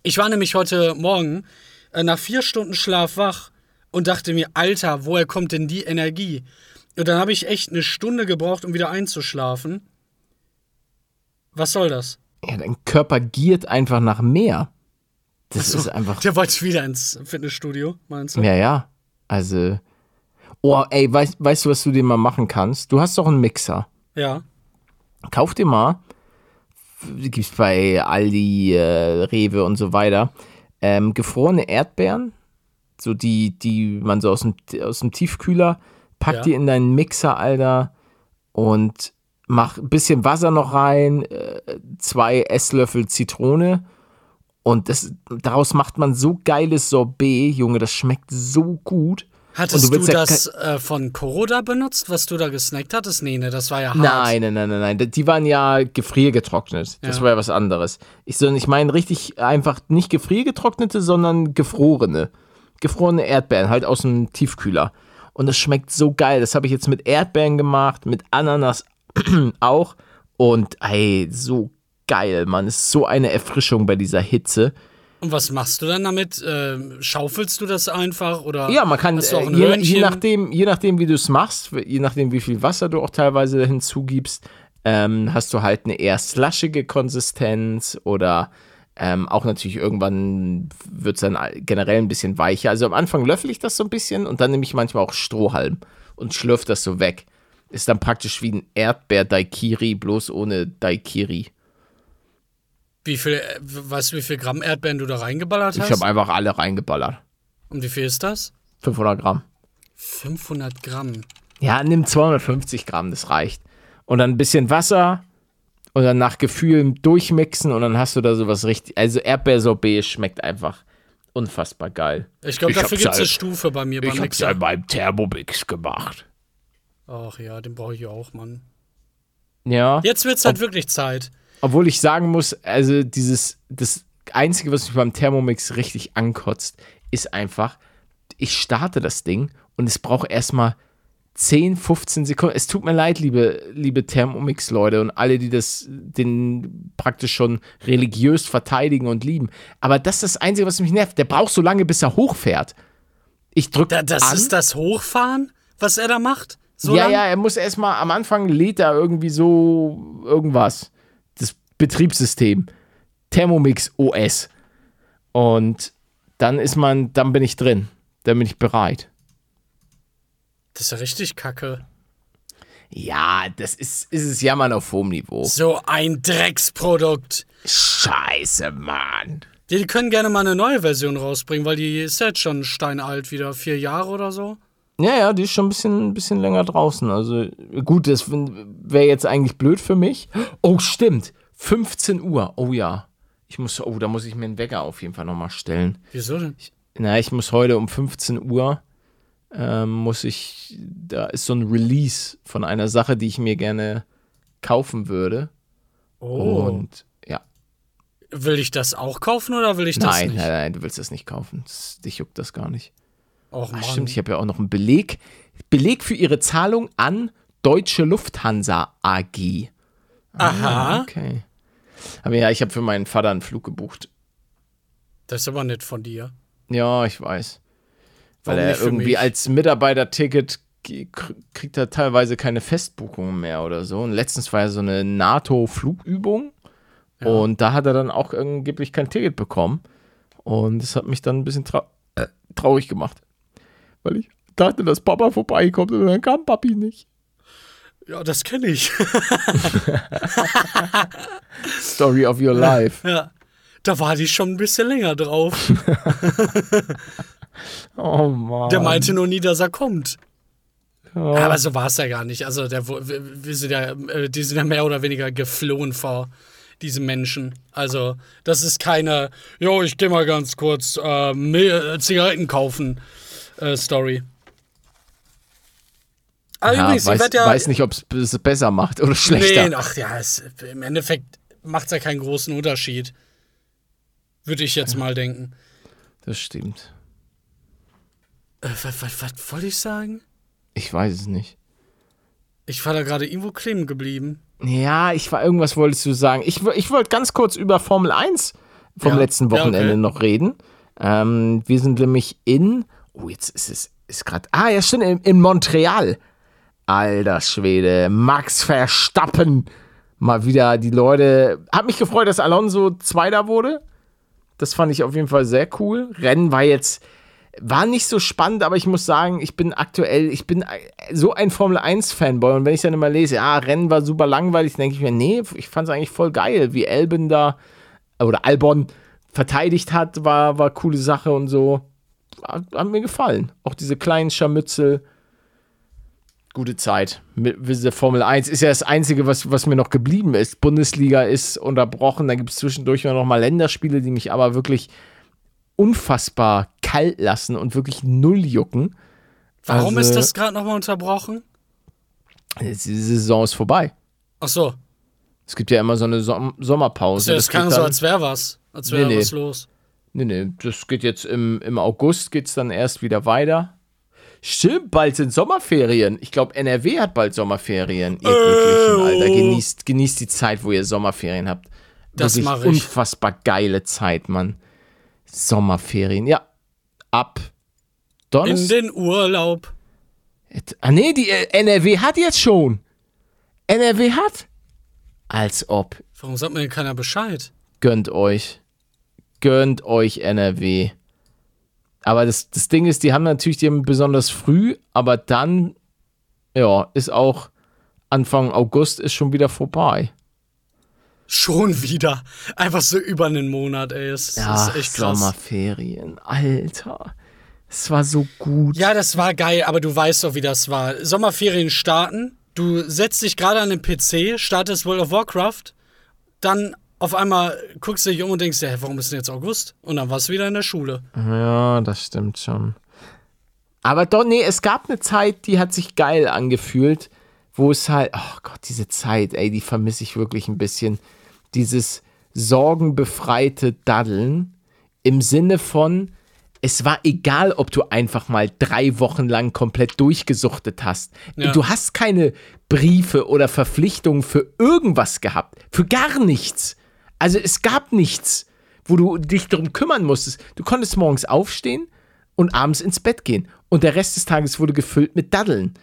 Ich war nämlich heute Morgen äh, nach vier Stunden Schlaf wach und dachte mir, Alter, woher kommt denn die Energie? Und dann habe ich echt eine Stunde gebraucht, um wieder einzuschlafen. Was soll das?
Ja, dein Körper giert einfach nach mehr. Das ist einfach.
Der wollte wieder ins Fitnessstudio, meinst du?
Ja, ja. Also. Oh, ey, weißt, weißt du, was du dir mal machen kannst? Du hast doch einen Mixer.
Ja.
Kauf dir mal. Gibt's bei Aldi, äh, Rewe und so weiter. Ähm, gefrorene Erdbeeren. So die, die man so aus dem, aus dem Tiefkühler. Pack
Ja.
die in deinen Mixer, Alter. Und mach ein bisschen Wasser noch rein. Äh, zwei Esslöffel Zitrone. Und das, daraus macht man so geiles Sorbet, Junge. Das schmeckt so gut.
Hattest du,
du ja
das äh, von Coroda benutzt, was du da gesnackt hattest? Nee, ne, das war ja hart.
Nein, nein, nein, nein, nein. Die waren ja gefriergetrocknet. Das
Ja.
war ja was anderes. Ich, ich meine richtig einfach nicht gefriergetrocknete, sondern gefrorene. Gefrorene Erdbeeren, halt aus dem Tiefkühler. Und das schmeckt so geil. Das habe ich jetzt mit Erdbeeren gemacht, mit Ananas auch. Und ey, so geil, Mann. Ist so eine Erfrischung bei dieser Hitze.
Und was machst du dann damit? Ähm, schaufelst du das einfach oder?
Ja, man kann, äh, je, je, nachdem, je nachdem, wie du es machst, je nachdem, wie viel Wasser du auch teilweise hinzugibst, ähm, hast du halt eine eher slushige Konsistenz oder ähm, auch natürlich irgendwann wird es dann generell ein bisschen weicher. Also am Anfang löffel ich das so ein bisschen und dann nehme ich manchmal auch Strohhalm und schlürfe das so weg. Ist dann praktisch wie ein Erdbeer-Daikiri, bloß ohne Daikiri.
Wie viel, äh, weißt du, wie viel Gramm Erdbeeren du da reingeballert hast?
Ich habe einfach alle reingeballert.
Und wie viel ist das?
500 Gramm.
500 Gramm.
Ja, nimm 250 Gramm, das reicht. Und dann ein bisschen Wasser und dann nach Gefühl durchmixen und dann hast du da sowas richtig. Also Erdbeersorbet schmeckt einfach unfassbar geil.
Ich glaube,
Ich
dafür gibt es
ja-
eine Stufe bei mir beim
Ich hab's ja beim Thermomix gemacht.
Ach ja, den brauche ich auch, Mann.
Ja.
Jetzt wird's halt wirklich Zeit.
Obwohl ich sagen muss, also dieses, das Einzige, was mich beim Thermomix richtig ankotzt, ist einfach, ich starte das Ding und es braucht erstmal 10, 15 Sekunden. Es tut mir leid, liebe, liebe Thermomix-Leute und alle, die das, den praktisch schon religiös verteidigen und lieben. Aber das ist das Einzige, was mich nervt. Der braucht so lange, bis er hochfährt. Ich drücke
Da, das
an.
ist das Hochfahren, was er da macht? So
ja,
lang?
ja, er muss erstmal am Anfang lädt er irgendwie so irgendwas. Das Betriebssystem. Thermomix OS. Und dann ist man, dann bin ich drin. Dann bin ich bereit.
Das ist ja richtig kacke.
Ja, das ist, ist es Jammern auf hohem Niveau.
So ein Drecksprodukt.
Scheiße, Mann.
Die können gerne mal eine neue Version rausbringen, weil die ist jetzt schon steinalt wieder. Vier Jahre oder so.
Ja, ja, die ist schon ein bisschen, ein bisschen länger draußen. Also gut, das wäre jetzt eigentlich blöd für mich. Oh, stimmt. 15 Uhr. Oh ja. Ich muss, oh, da muss ich mir einen Wecker auf jeden Fall nochmal stellen.
Wieso denn?
Na, ich muss heute um 15 Uhr, ähm, muss ich, da ist so ein Release von einer Sache, die ich mir gerne kaufen würde.
Oh.
Und ja,
Will ich das auch kaufen oder will ich das
nein,
nicht?
nein, nein, du willst das nicht kaufen. Das, dich juckt das gar nicht.
Och,
Ach, stimmt, ich habe ja auch noch einen Beleg. Beleg für ihre Zahlung an Deutsche Lufthansa AG.
Aha.
Okay. Aber ja, ich habe für meinen Vater einen Flug gebucht.
Das ist aber nett von dir.
Ja, ich weiß. Weil er irgendwie als Mitarbeiterticket kriegt er teilweise keine Festbuchungen mehr oder so. Und letztens war ja so eine NATO-Flugübung. Und da hat er dann auch angeblich kein Ticket bekommen. Und das hat mich dann ein bisschen trau äh, traurig gemacht. Weil ich dachte, dass Papa vorbeikommt und dann kam Papi nicht.
Ja, das kenne ich.
Story of your life.
ja. Da war die schon ein bisschen länger drauf.
Oh Mann.
Der meinte nur nie, dass er kommt.
Ja.
Aber so war es ja gar nicht. Also der, wir sind ja, äh, die sind ja mehr oder weniger geflohen vor diesen Menschen. Also das ist keine, jo, ich gehe mal ganz kurz äh, äh, Zigaretten kaufen äh, Story. Ah,
ja,
übrigens, ich
weiß,
werd ja,
weiß nicht, ob es besser macht oder schlechter.
Nee, ach ja, es, im Endeffekt macht es ja keinen großen Unterschied. Würde ich jetzt mal denken.
Das stimmt.
Äh, was, was, was wollte ich sagen?
Ich weiß es nicht.
Ich war da gerade irgendwo kleben geblieben.
Ja, ich war irgendwas wolltest du sagen. Ich, ich wollte ganz kurz über Formel 1 vom
Ja,
letzten
ja,
Wochenende
okay.
noch reden. Ähm, wir sind nämlich in. Oh, jetzt ist es ist gerade. Ah, ja, stimmt, in, in Montreal. Alter Schwede, Max Verstappen. Mal wieder die Leute. Hat mich gefreut, dass Alonso Zweiter wurde. Das fand ich auf jeden Fall sehr cool. Rennen war jetzt. War nicht so spannend, aber ich muss sagen, ich bin aktuell, ich bin so ein Formel 1-Fanboy und wenn ich dann immer lese, ja, Rennen war super langweilig, denke ich mir, nee, ich fand es eigentlich voll geil, wie Albon da oder Albon verteidigt hat, war, war coole Sache und so. Hat, hat mir gefallen. Auch diese kleinen Scharmützel. Gute Zeit. Mit Formel 1 ist ja das Einzige, was, was mir noch geblieben ist. Bundesliga ist unterbrochen, da gibt es zwischendurch noch mal Länderspiele, die mich aber wirklich unfassbar kalt lassen und wirklich null jucken.
Warum
Also-
ist das gerade nochmal unterbrochen?
Die Saison ist vorbei.
Ach so,
Es gibt ja immer so eine Som Sommerpause.
das, das klang
geht
so, als wäre was. Als wäre
Nee, nee.
was los.
Nee, nee, das geht jetzt im, im August geht's dann erst wieder weiter. Stimmt, bald sind Sommerferien. Ich glaube, NRW hat bald Sommerferien. Ihr Glücklichen, Alter. Genießt, genießt die Zeit, wo ihr Sommerferien habt.
Das mach ich.
unfassbar geile Zeit, Mann. Sommerferien, ja. Ab
In
Donnerstag.
den Urlaub.
Ah, nee, die äh, NRW hat jetzt schon. NRW hat. Als ob.
Warum sagt mir denn keiner Bescheid?
Gönnt euch. Gönnt euch NRW. Aber das, das Ding ist, die haben natürlich, die haben besonders früh, aber dann, ja, ist auch Anfang August ist schon wieder vorbei.
Schon wieder. Einfach so über einen Monat, ey. Es
Ja,
ist echt krass.
Sommerferien. Alter. Es war so gut.
Ja, das war geil, aber du weißt doch, wie das war. Sommerferien starten, du setzt dich gerade an den PC, startest World of Warcraft, dann auf einmal guckst du dich um und denkst, ja, warum ist denn jetzt August? Und dann warst du wieder in der Schule.
Ja, das stimmt schon. Aber doch, nee, es gab eine Zeit, die hat sich geil angefühlt, wo es halt, oh Gott, diese Zeit, ey, die vermisse ich wirklich ein bisschen. Dieses sorgenbefreite Daddeln im Sinne von, es war egal, ob du einfach mal drei Wochen lang komplett durchgesuchtet hast.
Ja.
Du hast keine Briefe oder Verpflichtungen für irgendwas gehabt. Für gar nichts. Also es gab nichts, wo du dich darum kümmern musstest. Du konntest morgens aufstehen und abends ins Bett gehen. Und der Rest des Tages wurde gefüllt mit Daddeln.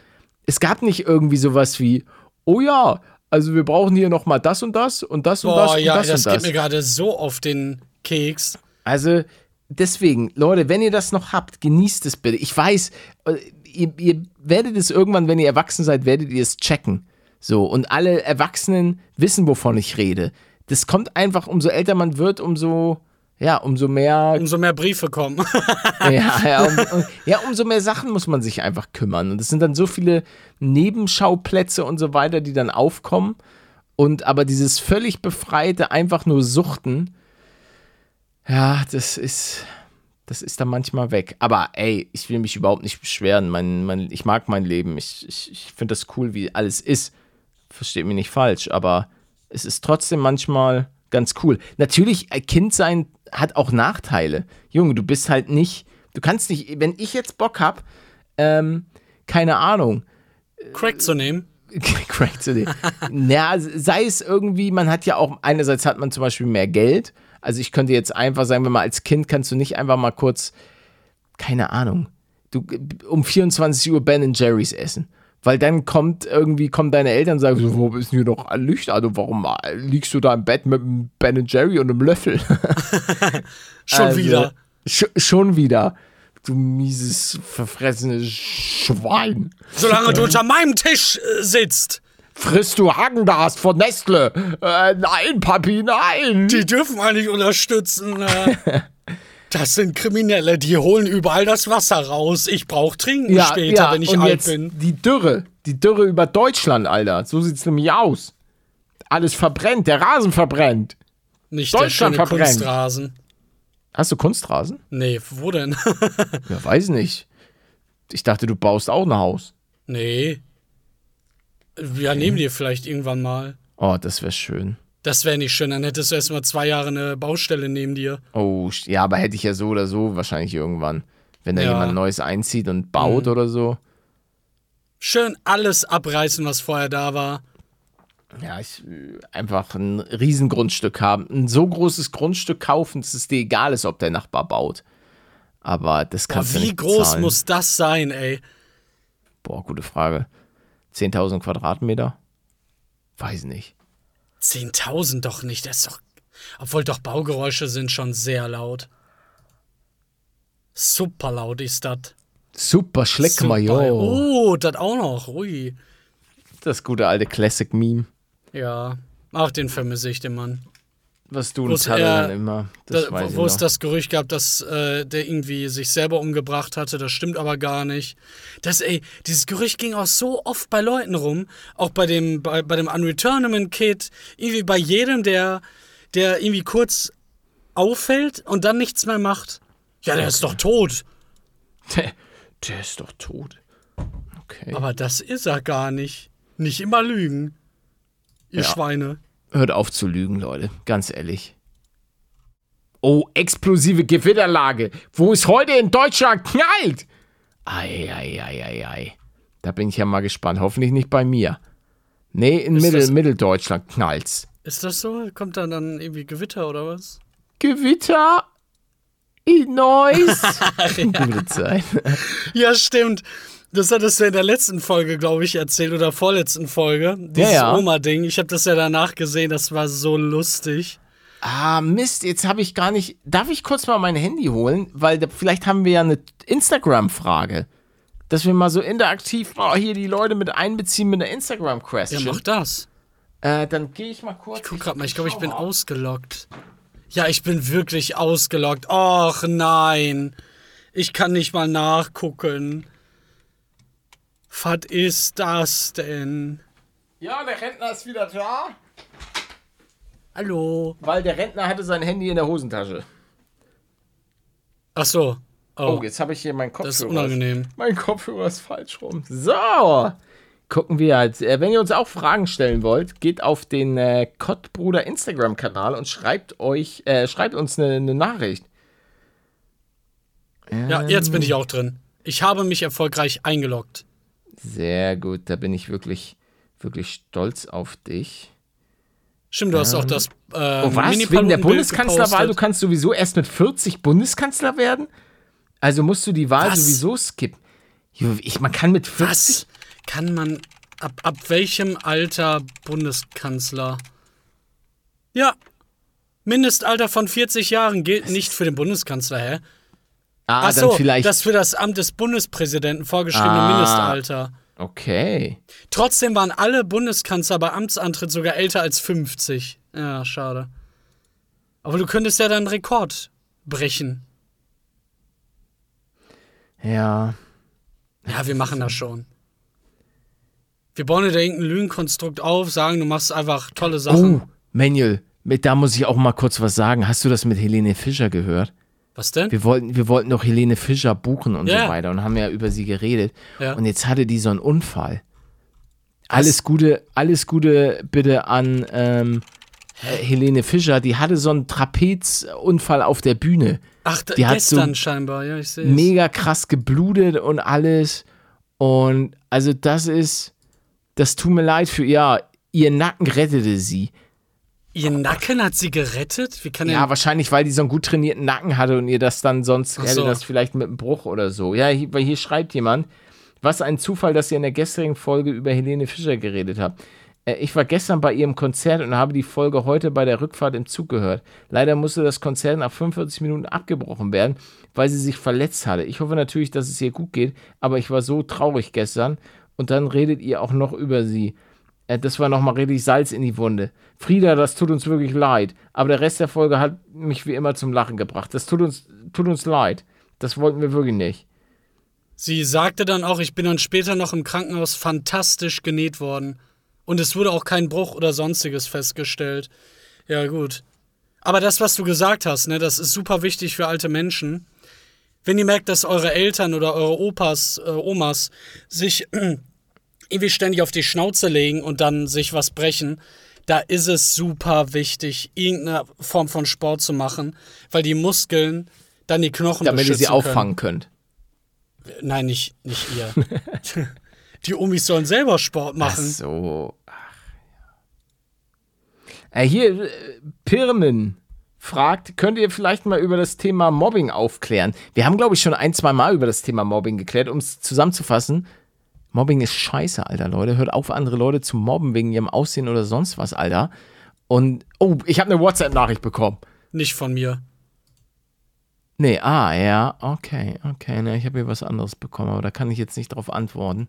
Es gab nicht irgendwie sowas wie, oh ja, also wir brauchen hier nochmal das und das und das und das
Boah,
und
ja,
das,
das,
und
geht
das.
mir gerade so auf den Keks.
Also deswegen, Leute, wenn ihr das noch habt, genießt es bitte. Ich weiß, äh, ihr, ihr werdet es irgendwann, wenn ihr erwachsen seid, werdet ihr es checken. So, und alle Erwachsenen wissen, wovon ich rede. Das kommt einfach, umso älter man wird, umso, ja, umso mehr
Umso mehr Briefe kommen.
ja, ja, um, um, ja, umso mehr Sachen muss man sich einfach kümmern. Und es sind dann so viele Nebenschauplätze und so weiter, die dann aufkommen. Und aber dieses völlig befreite, einfach nur Suchten, ja, das ist, das ist dann manchmal weg. Aber ey, ich will mich überhaupt nicht beschweren. Mein, mein, ich mag mein Leben. Ich, ich, ich finde das cool, wie alles ist. Versteht mich nicht falsch, aber es ist trotzdem manchmal ganz cool. Natürlich, ein Kind sein hat auch Nachteile. Junge, du bist halt nicht, du kannst nicht, wenn ich jetzt Bock hab, ähm, keine Ahnung,
Crack zu nehmen.
Crack zu nehmen. naja, sei es irgendwie, man hat ja auch, einerseits hat man zum Beispiel mehr Geld. Also ich könnte jetzt einfach sagen, wenn man als Kind kannst du nicht einfach mal kurz, keine Ahnung, du um 24 Uhr Ben Jerry's essen. Weil dann kommt irgendwie, kommen deine Eltern und sagen, so, wo ist denn hier noch Licht? Also warum liegst du da im Bett mit einem Ben Jerry und einem Löffel?
Schon
Also,
wieder.
Sch schon wieder. Du mieses, verfressenes Schwein.
Solange du unter meinem Tisch äh, sitzt.
Frisst du Hagendas von Nestle? Äh, nein, Papi, nein.
Die dürfen wir nicht unterstützen. Äh. Das sind Kriminelle, die holen überall das Wasser raus. Ich brauch Trinken später, wenn ich
und
alt bin.
Die Dürre. Die Dürre über Deutschland, Alter. So sieht's nämlich aus. Alles verbrennt, der Rasen verbrennt.
Nicht der
Deutschland
schöne
verbrennt.
Kunstrasen.
Hast du Kunstrasen?
Nee, wo denn?
Ja, weiß nicht. Ich dachte, du baust auch ein Haus.
nee. Ja, nehmen die vielleicht irgendwann mal.
Oh, das wäre schön.
Das wäre nicht schön, dann hättest du erstmal zwei Jahre eine Baustelle neben dir.
Oh, ja, aber hätte ich ja so oder so wahrscheinlich irgendwann. Wenn da
Ja.
jemand Neues einzieht und baut oder so.
Schön alles abreißen, was vorher da war.
Ja, ich äh, einfach ein Riesengrundstück haben. Ein so großes Grundstück kaufen, dass es dir egal ist, ob der Nachbar baut. Aber das
Boah,
kannst du
wie
nicht
groß
bezahlen.
muss das sein, ey?
Boah, gute Frage. 10.000 Quadratmeter? Weiß nicht.
10.000 doch nicht, das ist doch. Obwohl doch Baugeräusche sind schon sehr laut. Super laut ist das.
Super, schleck mal,
Super.
jo.
Oh, das auch noch. Ui.
Das gute alte Classic-Meme.
Ja. Ach, den vermisse ich, den Mann.
Was Talle
eher-
dann immer. Das
Da, wo es das Gerücht gab, dass äh, der irgendwie sich selber umgebracht hatte, das stimmt aber gar nicht. Das, ey, dieses Gerücht ging auch so oft bei Leuten rum, auch bei dem, bei, bei dem Unreturnament Kid, irgendwie bei jedem, der, der irgendwie kurz auffällt und dann nichts mehr macht. Ja, der ist doch tot.
Der, der ist doch tot. Okay.
Aber das ist er gar nicht. Nicht immer lügen. Ihr
Ja.
Schweine.
Hört auf zu lügen, Leute. Ganz ehrlich. Oh, explosive Gewitterlage. Wo es heute in Deutschland knallt. Ei, ei, ei, ei, ei. Da bin ich ja mal gespannt. Hoffentlich nicht bei mir. Nee, in Mittel,
das-
Mitteldeutschland knallt's.
Ist das so? Kommt da dann irgendwie Gewitter oder was?
Gewitter in Neuss. Gute Zeit.
Ja, stimmt. Das hattest du in der letzten Folge, glaube ich, erzählt oder vorletzten Folge. Dieses
ja.
Oma-Ding. Ich habe das ja danach gesehen, das war so lustig.
Ah, Mist, jetzt habe ich gar nicht. Darf ich kurz mal mein Handy holen? Weil da, vielleicht haben wir ja eine Instagram-Frage. Dass wir mal so interaktiv oh, hier die Leute mit einbeziehen mit einer
Ja,
Instagram-Question.
mach das.
äh, dann gehe ich mal kurz.
Ich guck grad mal, ich glaube, ich bin ausgeloggt. Ja, ich bin wirklich ausgeloggt. Och nein. Ich kann nicht mal nachgucken. Was ist das denn?
Ja, der Rentner ist wieder da.
Hallo?
Weil der Rentner hatte sein Handy in der Hosentasche.
Ach so. Oh,
Oh, jetzt habe ich hier meinen Kopfhörer.
das ist unangenehm.
Mein Kopfhörer ist falsch rum. So. Gucken wir halt. Wenn ihr uns auch Fragen stellen wollt, geht auf den äh, Kottbruder Instagram-Kanal und schreibt euch, äh, schreibt uns eine, eine Nachricht.
Ja, jetzt bin ich auch drin. Ich habe mich erfolgreich eingeloggt.
Sehr gut, da bin ich wirklich, wirklich stolz auf dich.
Stimmt, du hast auch das äh,
Oh, was? Wegen der Bundeskanzlerwahl? Du kannst sowieso erst mit 40 Bundeskanzler werden? Also musst du die Wahl
Was?
sowieso skippen. Ich, man kann mit 40.
Was kann man ab, ab welchem Alter Bundeskanzler? Ja. Mindestalter von 40 Jahren gilt nicht für den Bundeskanzler, hä?
Ah,
Ach so,
dann vielleicht.
das für das Amt des Bundespräsidenten vorgeschriebene
Ah.
Mindestalter.
okay.
Trotzdem waren alle Bundeskanzler bei Amtsantritt sogar älter als 50. Ja, schade. Aber du könntest ja dann Rekord brechen.
Ja.
Ja, wir machen das schon. Wir bauen dir irgendein Lügenkonstrukt auf, sagen, du machst einfach tolle Sachen.
Oh, Manuel, mit, da muss ich auch mal kurz was sagen. Hast du das mit Helene Fischer gehört?
Was denn?
Wir wollten, wir wollten doch Helene Fischer buchen und
Ja.
so weiter und haben ja über sie geredet.
Ja.
Und jetzt hatte die so einen Unfall. Alles Gute, alles Gute bitte an ähm, äh, Helene Fischer. Die hatte so einen Trapezunfall auf der Bühne.
Ach,
die hat
gestern
so
scheinbar, ja, ich sehe es.
Mega krass geblutet und alles. Und also das ist, das tut mir leid für, ja, ihr Nacken rettete sie.
Ihr Nacken hat sie gerettet? Wie kann.
Ja, wahrscheinlich, weil die so einen gut trainierten Nacken hatte und ihr das dann sonst
Ach
hätte
so.
das vielleicht mit einem Bruch oder so. Ja, hier, weil hier schreibt jemand, was ein Zufall, dass ihr in der gestrigen Folge über Helene Fischer geredet habt. Äh, Ich war gestern bei ihrem Konzert und habe die Folge heute bei der Rückfahrt im Zug gehört. Leider musste das Konzert nach 45 Minuten abgebrochen werden, weil sie sich verletzt hatte. Ich hoffe natürlich, dass es ihr gut geht, aber ich war so traurig gestern und dann redet ihr auch noch über sie. Äh, Das war nochmal richtig Salz in die Wunde. Frieda, das tut uns wirklich leid. Aber der Rest der Folge hat mich wie immer zum Lachen gebracht. Das tut uns, tut uns leid. Das wollten wir wirklich nicht.
Sie sagte dann auch, ich bin dann später noch im Krankenhaus fantastisch genäht worden. Und es wurde auch kein Bruch oder sonstiges festgestellt. Ja, gut. Aber das, was du gesagt hast, ne, das ist super wichtig für alte Menschen. Wenn ihr merkt, dass eure Eltern oder eure Opas, äh, Omas sich irgendwie ständig auf die Schnauze legen und dann sich was brechen, da ist es super wichtig, irgendeine Form von Sport zu machen, weil die Muskeln dann die Knochen
Damit ihr sie
können.
auffangen könnt.
Nein, nicht, nicht ihr. Die Omis sollen selber Sport
Ach
machen.
so. Ach, ja. Äh, hier, äh, Pirmen fragt, könnt ihr vielleicht mal über das Thema Mobbing aufklären? Wir haben, glaube ich, schon ein, zwei Mal über das Thema Mobbing geklärt. Um es zusammenzufassen, Mobbing ist scheiße, Alter, Leute. Hört auf, andere Leute zu mobben wegen ihrem Aussehen oder sonst was, Alter. Und, oh, ich habe eine WhatsApp-Nachricht bekommen.
Nicht von mir.
Nee, ah, ja, okay, okay. Ne, ich habe hier was anderes bekommen, aber da kann ich jetzt nicht drauf antworten.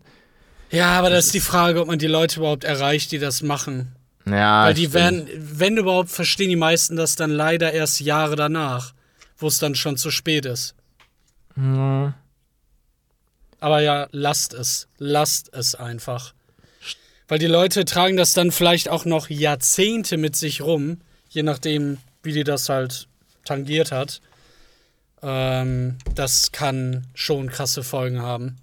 Ja, aber das ist die Frage, ob man die Leute überhaupt erreicht, die das machen.
Ja,
Weil die
stimmt.
werden, wenn überhaupt, verstehen die meisten das dann leider erst Jahre danach, wo es dann schon zu spät ist. Aber ja, lasst es. Lasst es einfach. Weil die Leute tragen das dann vielleicht auch noch Jahrzehnte mit sich rum, je nachdem, wie die das halt tangiert hat. Ähm, das kann schon krasse Folgen haben.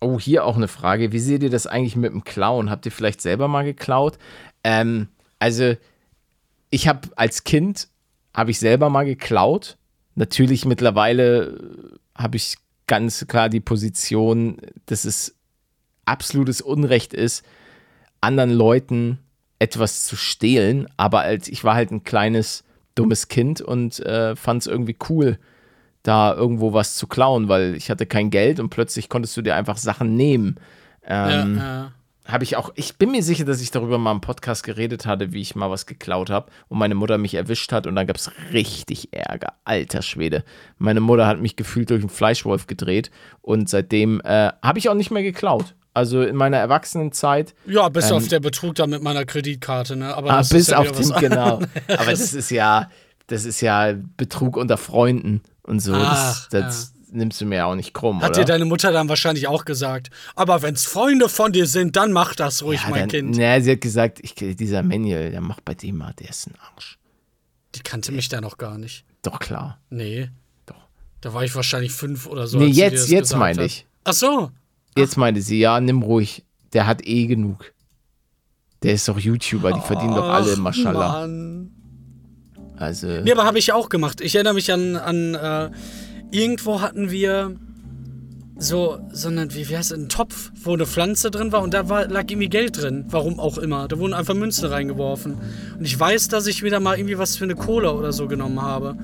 Oh, hier auch eine Frage. Wie seht ihr das eigentlich mit dem Klauen? Habt ihr vielleicht selber mal geklaut? Ähm, also, ich habe als Kind, habe ich selber mal geklaut. Natürlich mittlerweile habe ich ganz klar die Position, dass es absolutes Unrecht ist, anderen Leuten etwas zu stehlen. Aber als ich war halt ein kleines, dummes Kind und äh, fand es irgendwie cool, da irgendwo was zu klauen, weil ich hatte kein Geld und plötzlich konntest du dir einfach Sachen nehmen. Ähm,
ja, ja.
Habe ich auch, ich bin mir sicher, dass ich darüber mal im Podcast geredet hatte, wie ich mal was geklaut habe und meine Mutter mich erwischt hat und dann gab es richtig Ärger. Alter Schwede. Meine Mutter hat mich gefühlt durch einen Fleischwolf gedreht und seitdem äh, habe ich auch nicht mehr geklaut. Also in meiner Erwachsenenzeit.
Ja, bis auf der Betrug da mit meiner Kreditkarte, ne? Aber
Ähm, Ah,
das
bis
ist ja
auf den, genau. Aber das ist ja, das ist ja Betrug unter Freunden und so.
Ach,
das das nimmst du mir auch nicht krumm,
Hat
oder?
dir deine Mutter dann wahrscheinlich auch gesagt. Aber wenn's Freunde von dir sind, dann mach das ruhig,
ja,
mein
dann,
Kind.
Na, sie hat gesagt, ich, dieser Manuel, der macht bei dem mal, der ist ein Arsch.
Die kannte mich da noch gar nicht.
Doch klar.
Nee.
Doch.
Da war ich wahrscheinlich fünf oder so.
Nee, jetzt, jetzt meine ich.
Ach so.
Jetzt meinte sie, ja, nimm ruhig. Der hat eh genug. Der ist doch YouTuber, die verdienen doch alle,
Ach,
Maschallah.
Mann.
Also,
Nee, aber habe ich auch gemacht. Ich erinnere mich an, an äh, irgendwo hatten wir so, sondern wie, wie heißt es, einen Topf, wo eine Pflanze drin war und da war, lag irgendwie Geld drin. Warum auch immer. Da wurden einfach Münzen reingeworfen. Und ich weiß, dass ich wieder mal irgendwie was für eine Cola oder so genommen habe.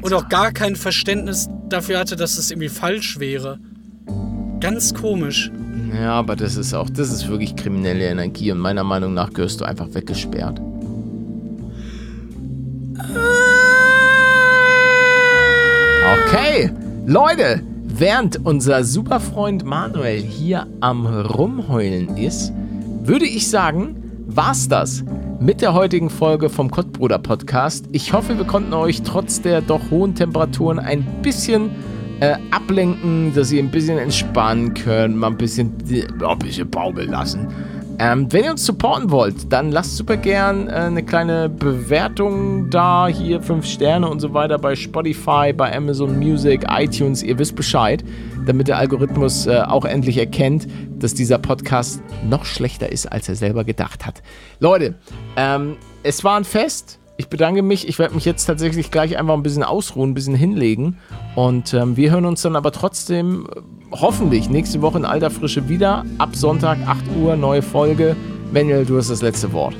Und auch gar kein Verständnis dafür hatte, dass es irgendwie falsch wäre. Ganz komisch.
ja, aber das ist auch, das ist wirklich kriminelle Energie und meiner Meinung nach gehörst du einfach weggesperrt. Okay, Leute, während unser super Freund Manuel hier am Rumheulen ist, würde ich sagen, war's das mit der heutigen Folge vom Kottbruder Podcast. Ich hoffe, wir konnten euch trotz der doch hohen Temperaturen ein bisschen äh, ablenken, dass ihr ein bisschen entspannen könnt, mal ein bisschen, ja, ein bisschen baumeln lassen. Ähm, wenn ihr uns supporten wollt, dann lasst super gern äh, eine kleine Bewertung da, hier 5 Sterne und so weiter bei Spotify, bei Amazon Music, iTunes, ihr wisst Bescheid, damit der Algorithmus äh, auch endlich erkennt, dass dieser Podcast noch schlechter ist, als er selber gedacht hat. Leute, ähm, es war ein Fest. Ich bedanke mich. Ich werde mich jetzt tatsächlich gleich einfach ein bisschen ausruhen, ein bisschen hinlegen. Und ähm, wir hören uns dann aber trotzdem äh, hoffentlich nächste Woche in alter Frische wieder. Ab Sonntag, 8 Uhr, neue Folge. Manuel, du hast das letzte Wort.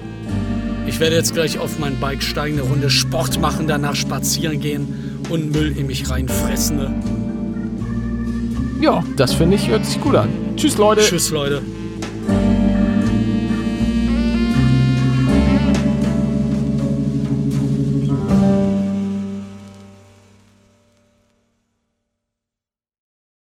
Ich werde jetzt gleich auf mein Bike steigen, eine Runde Sport machen, danach spazieren gehen und Müll in mich reinfressen. Ne?
Ja, das finde ich, hört sich gut an. Tschüss, Leute.
Tschüss, Leute.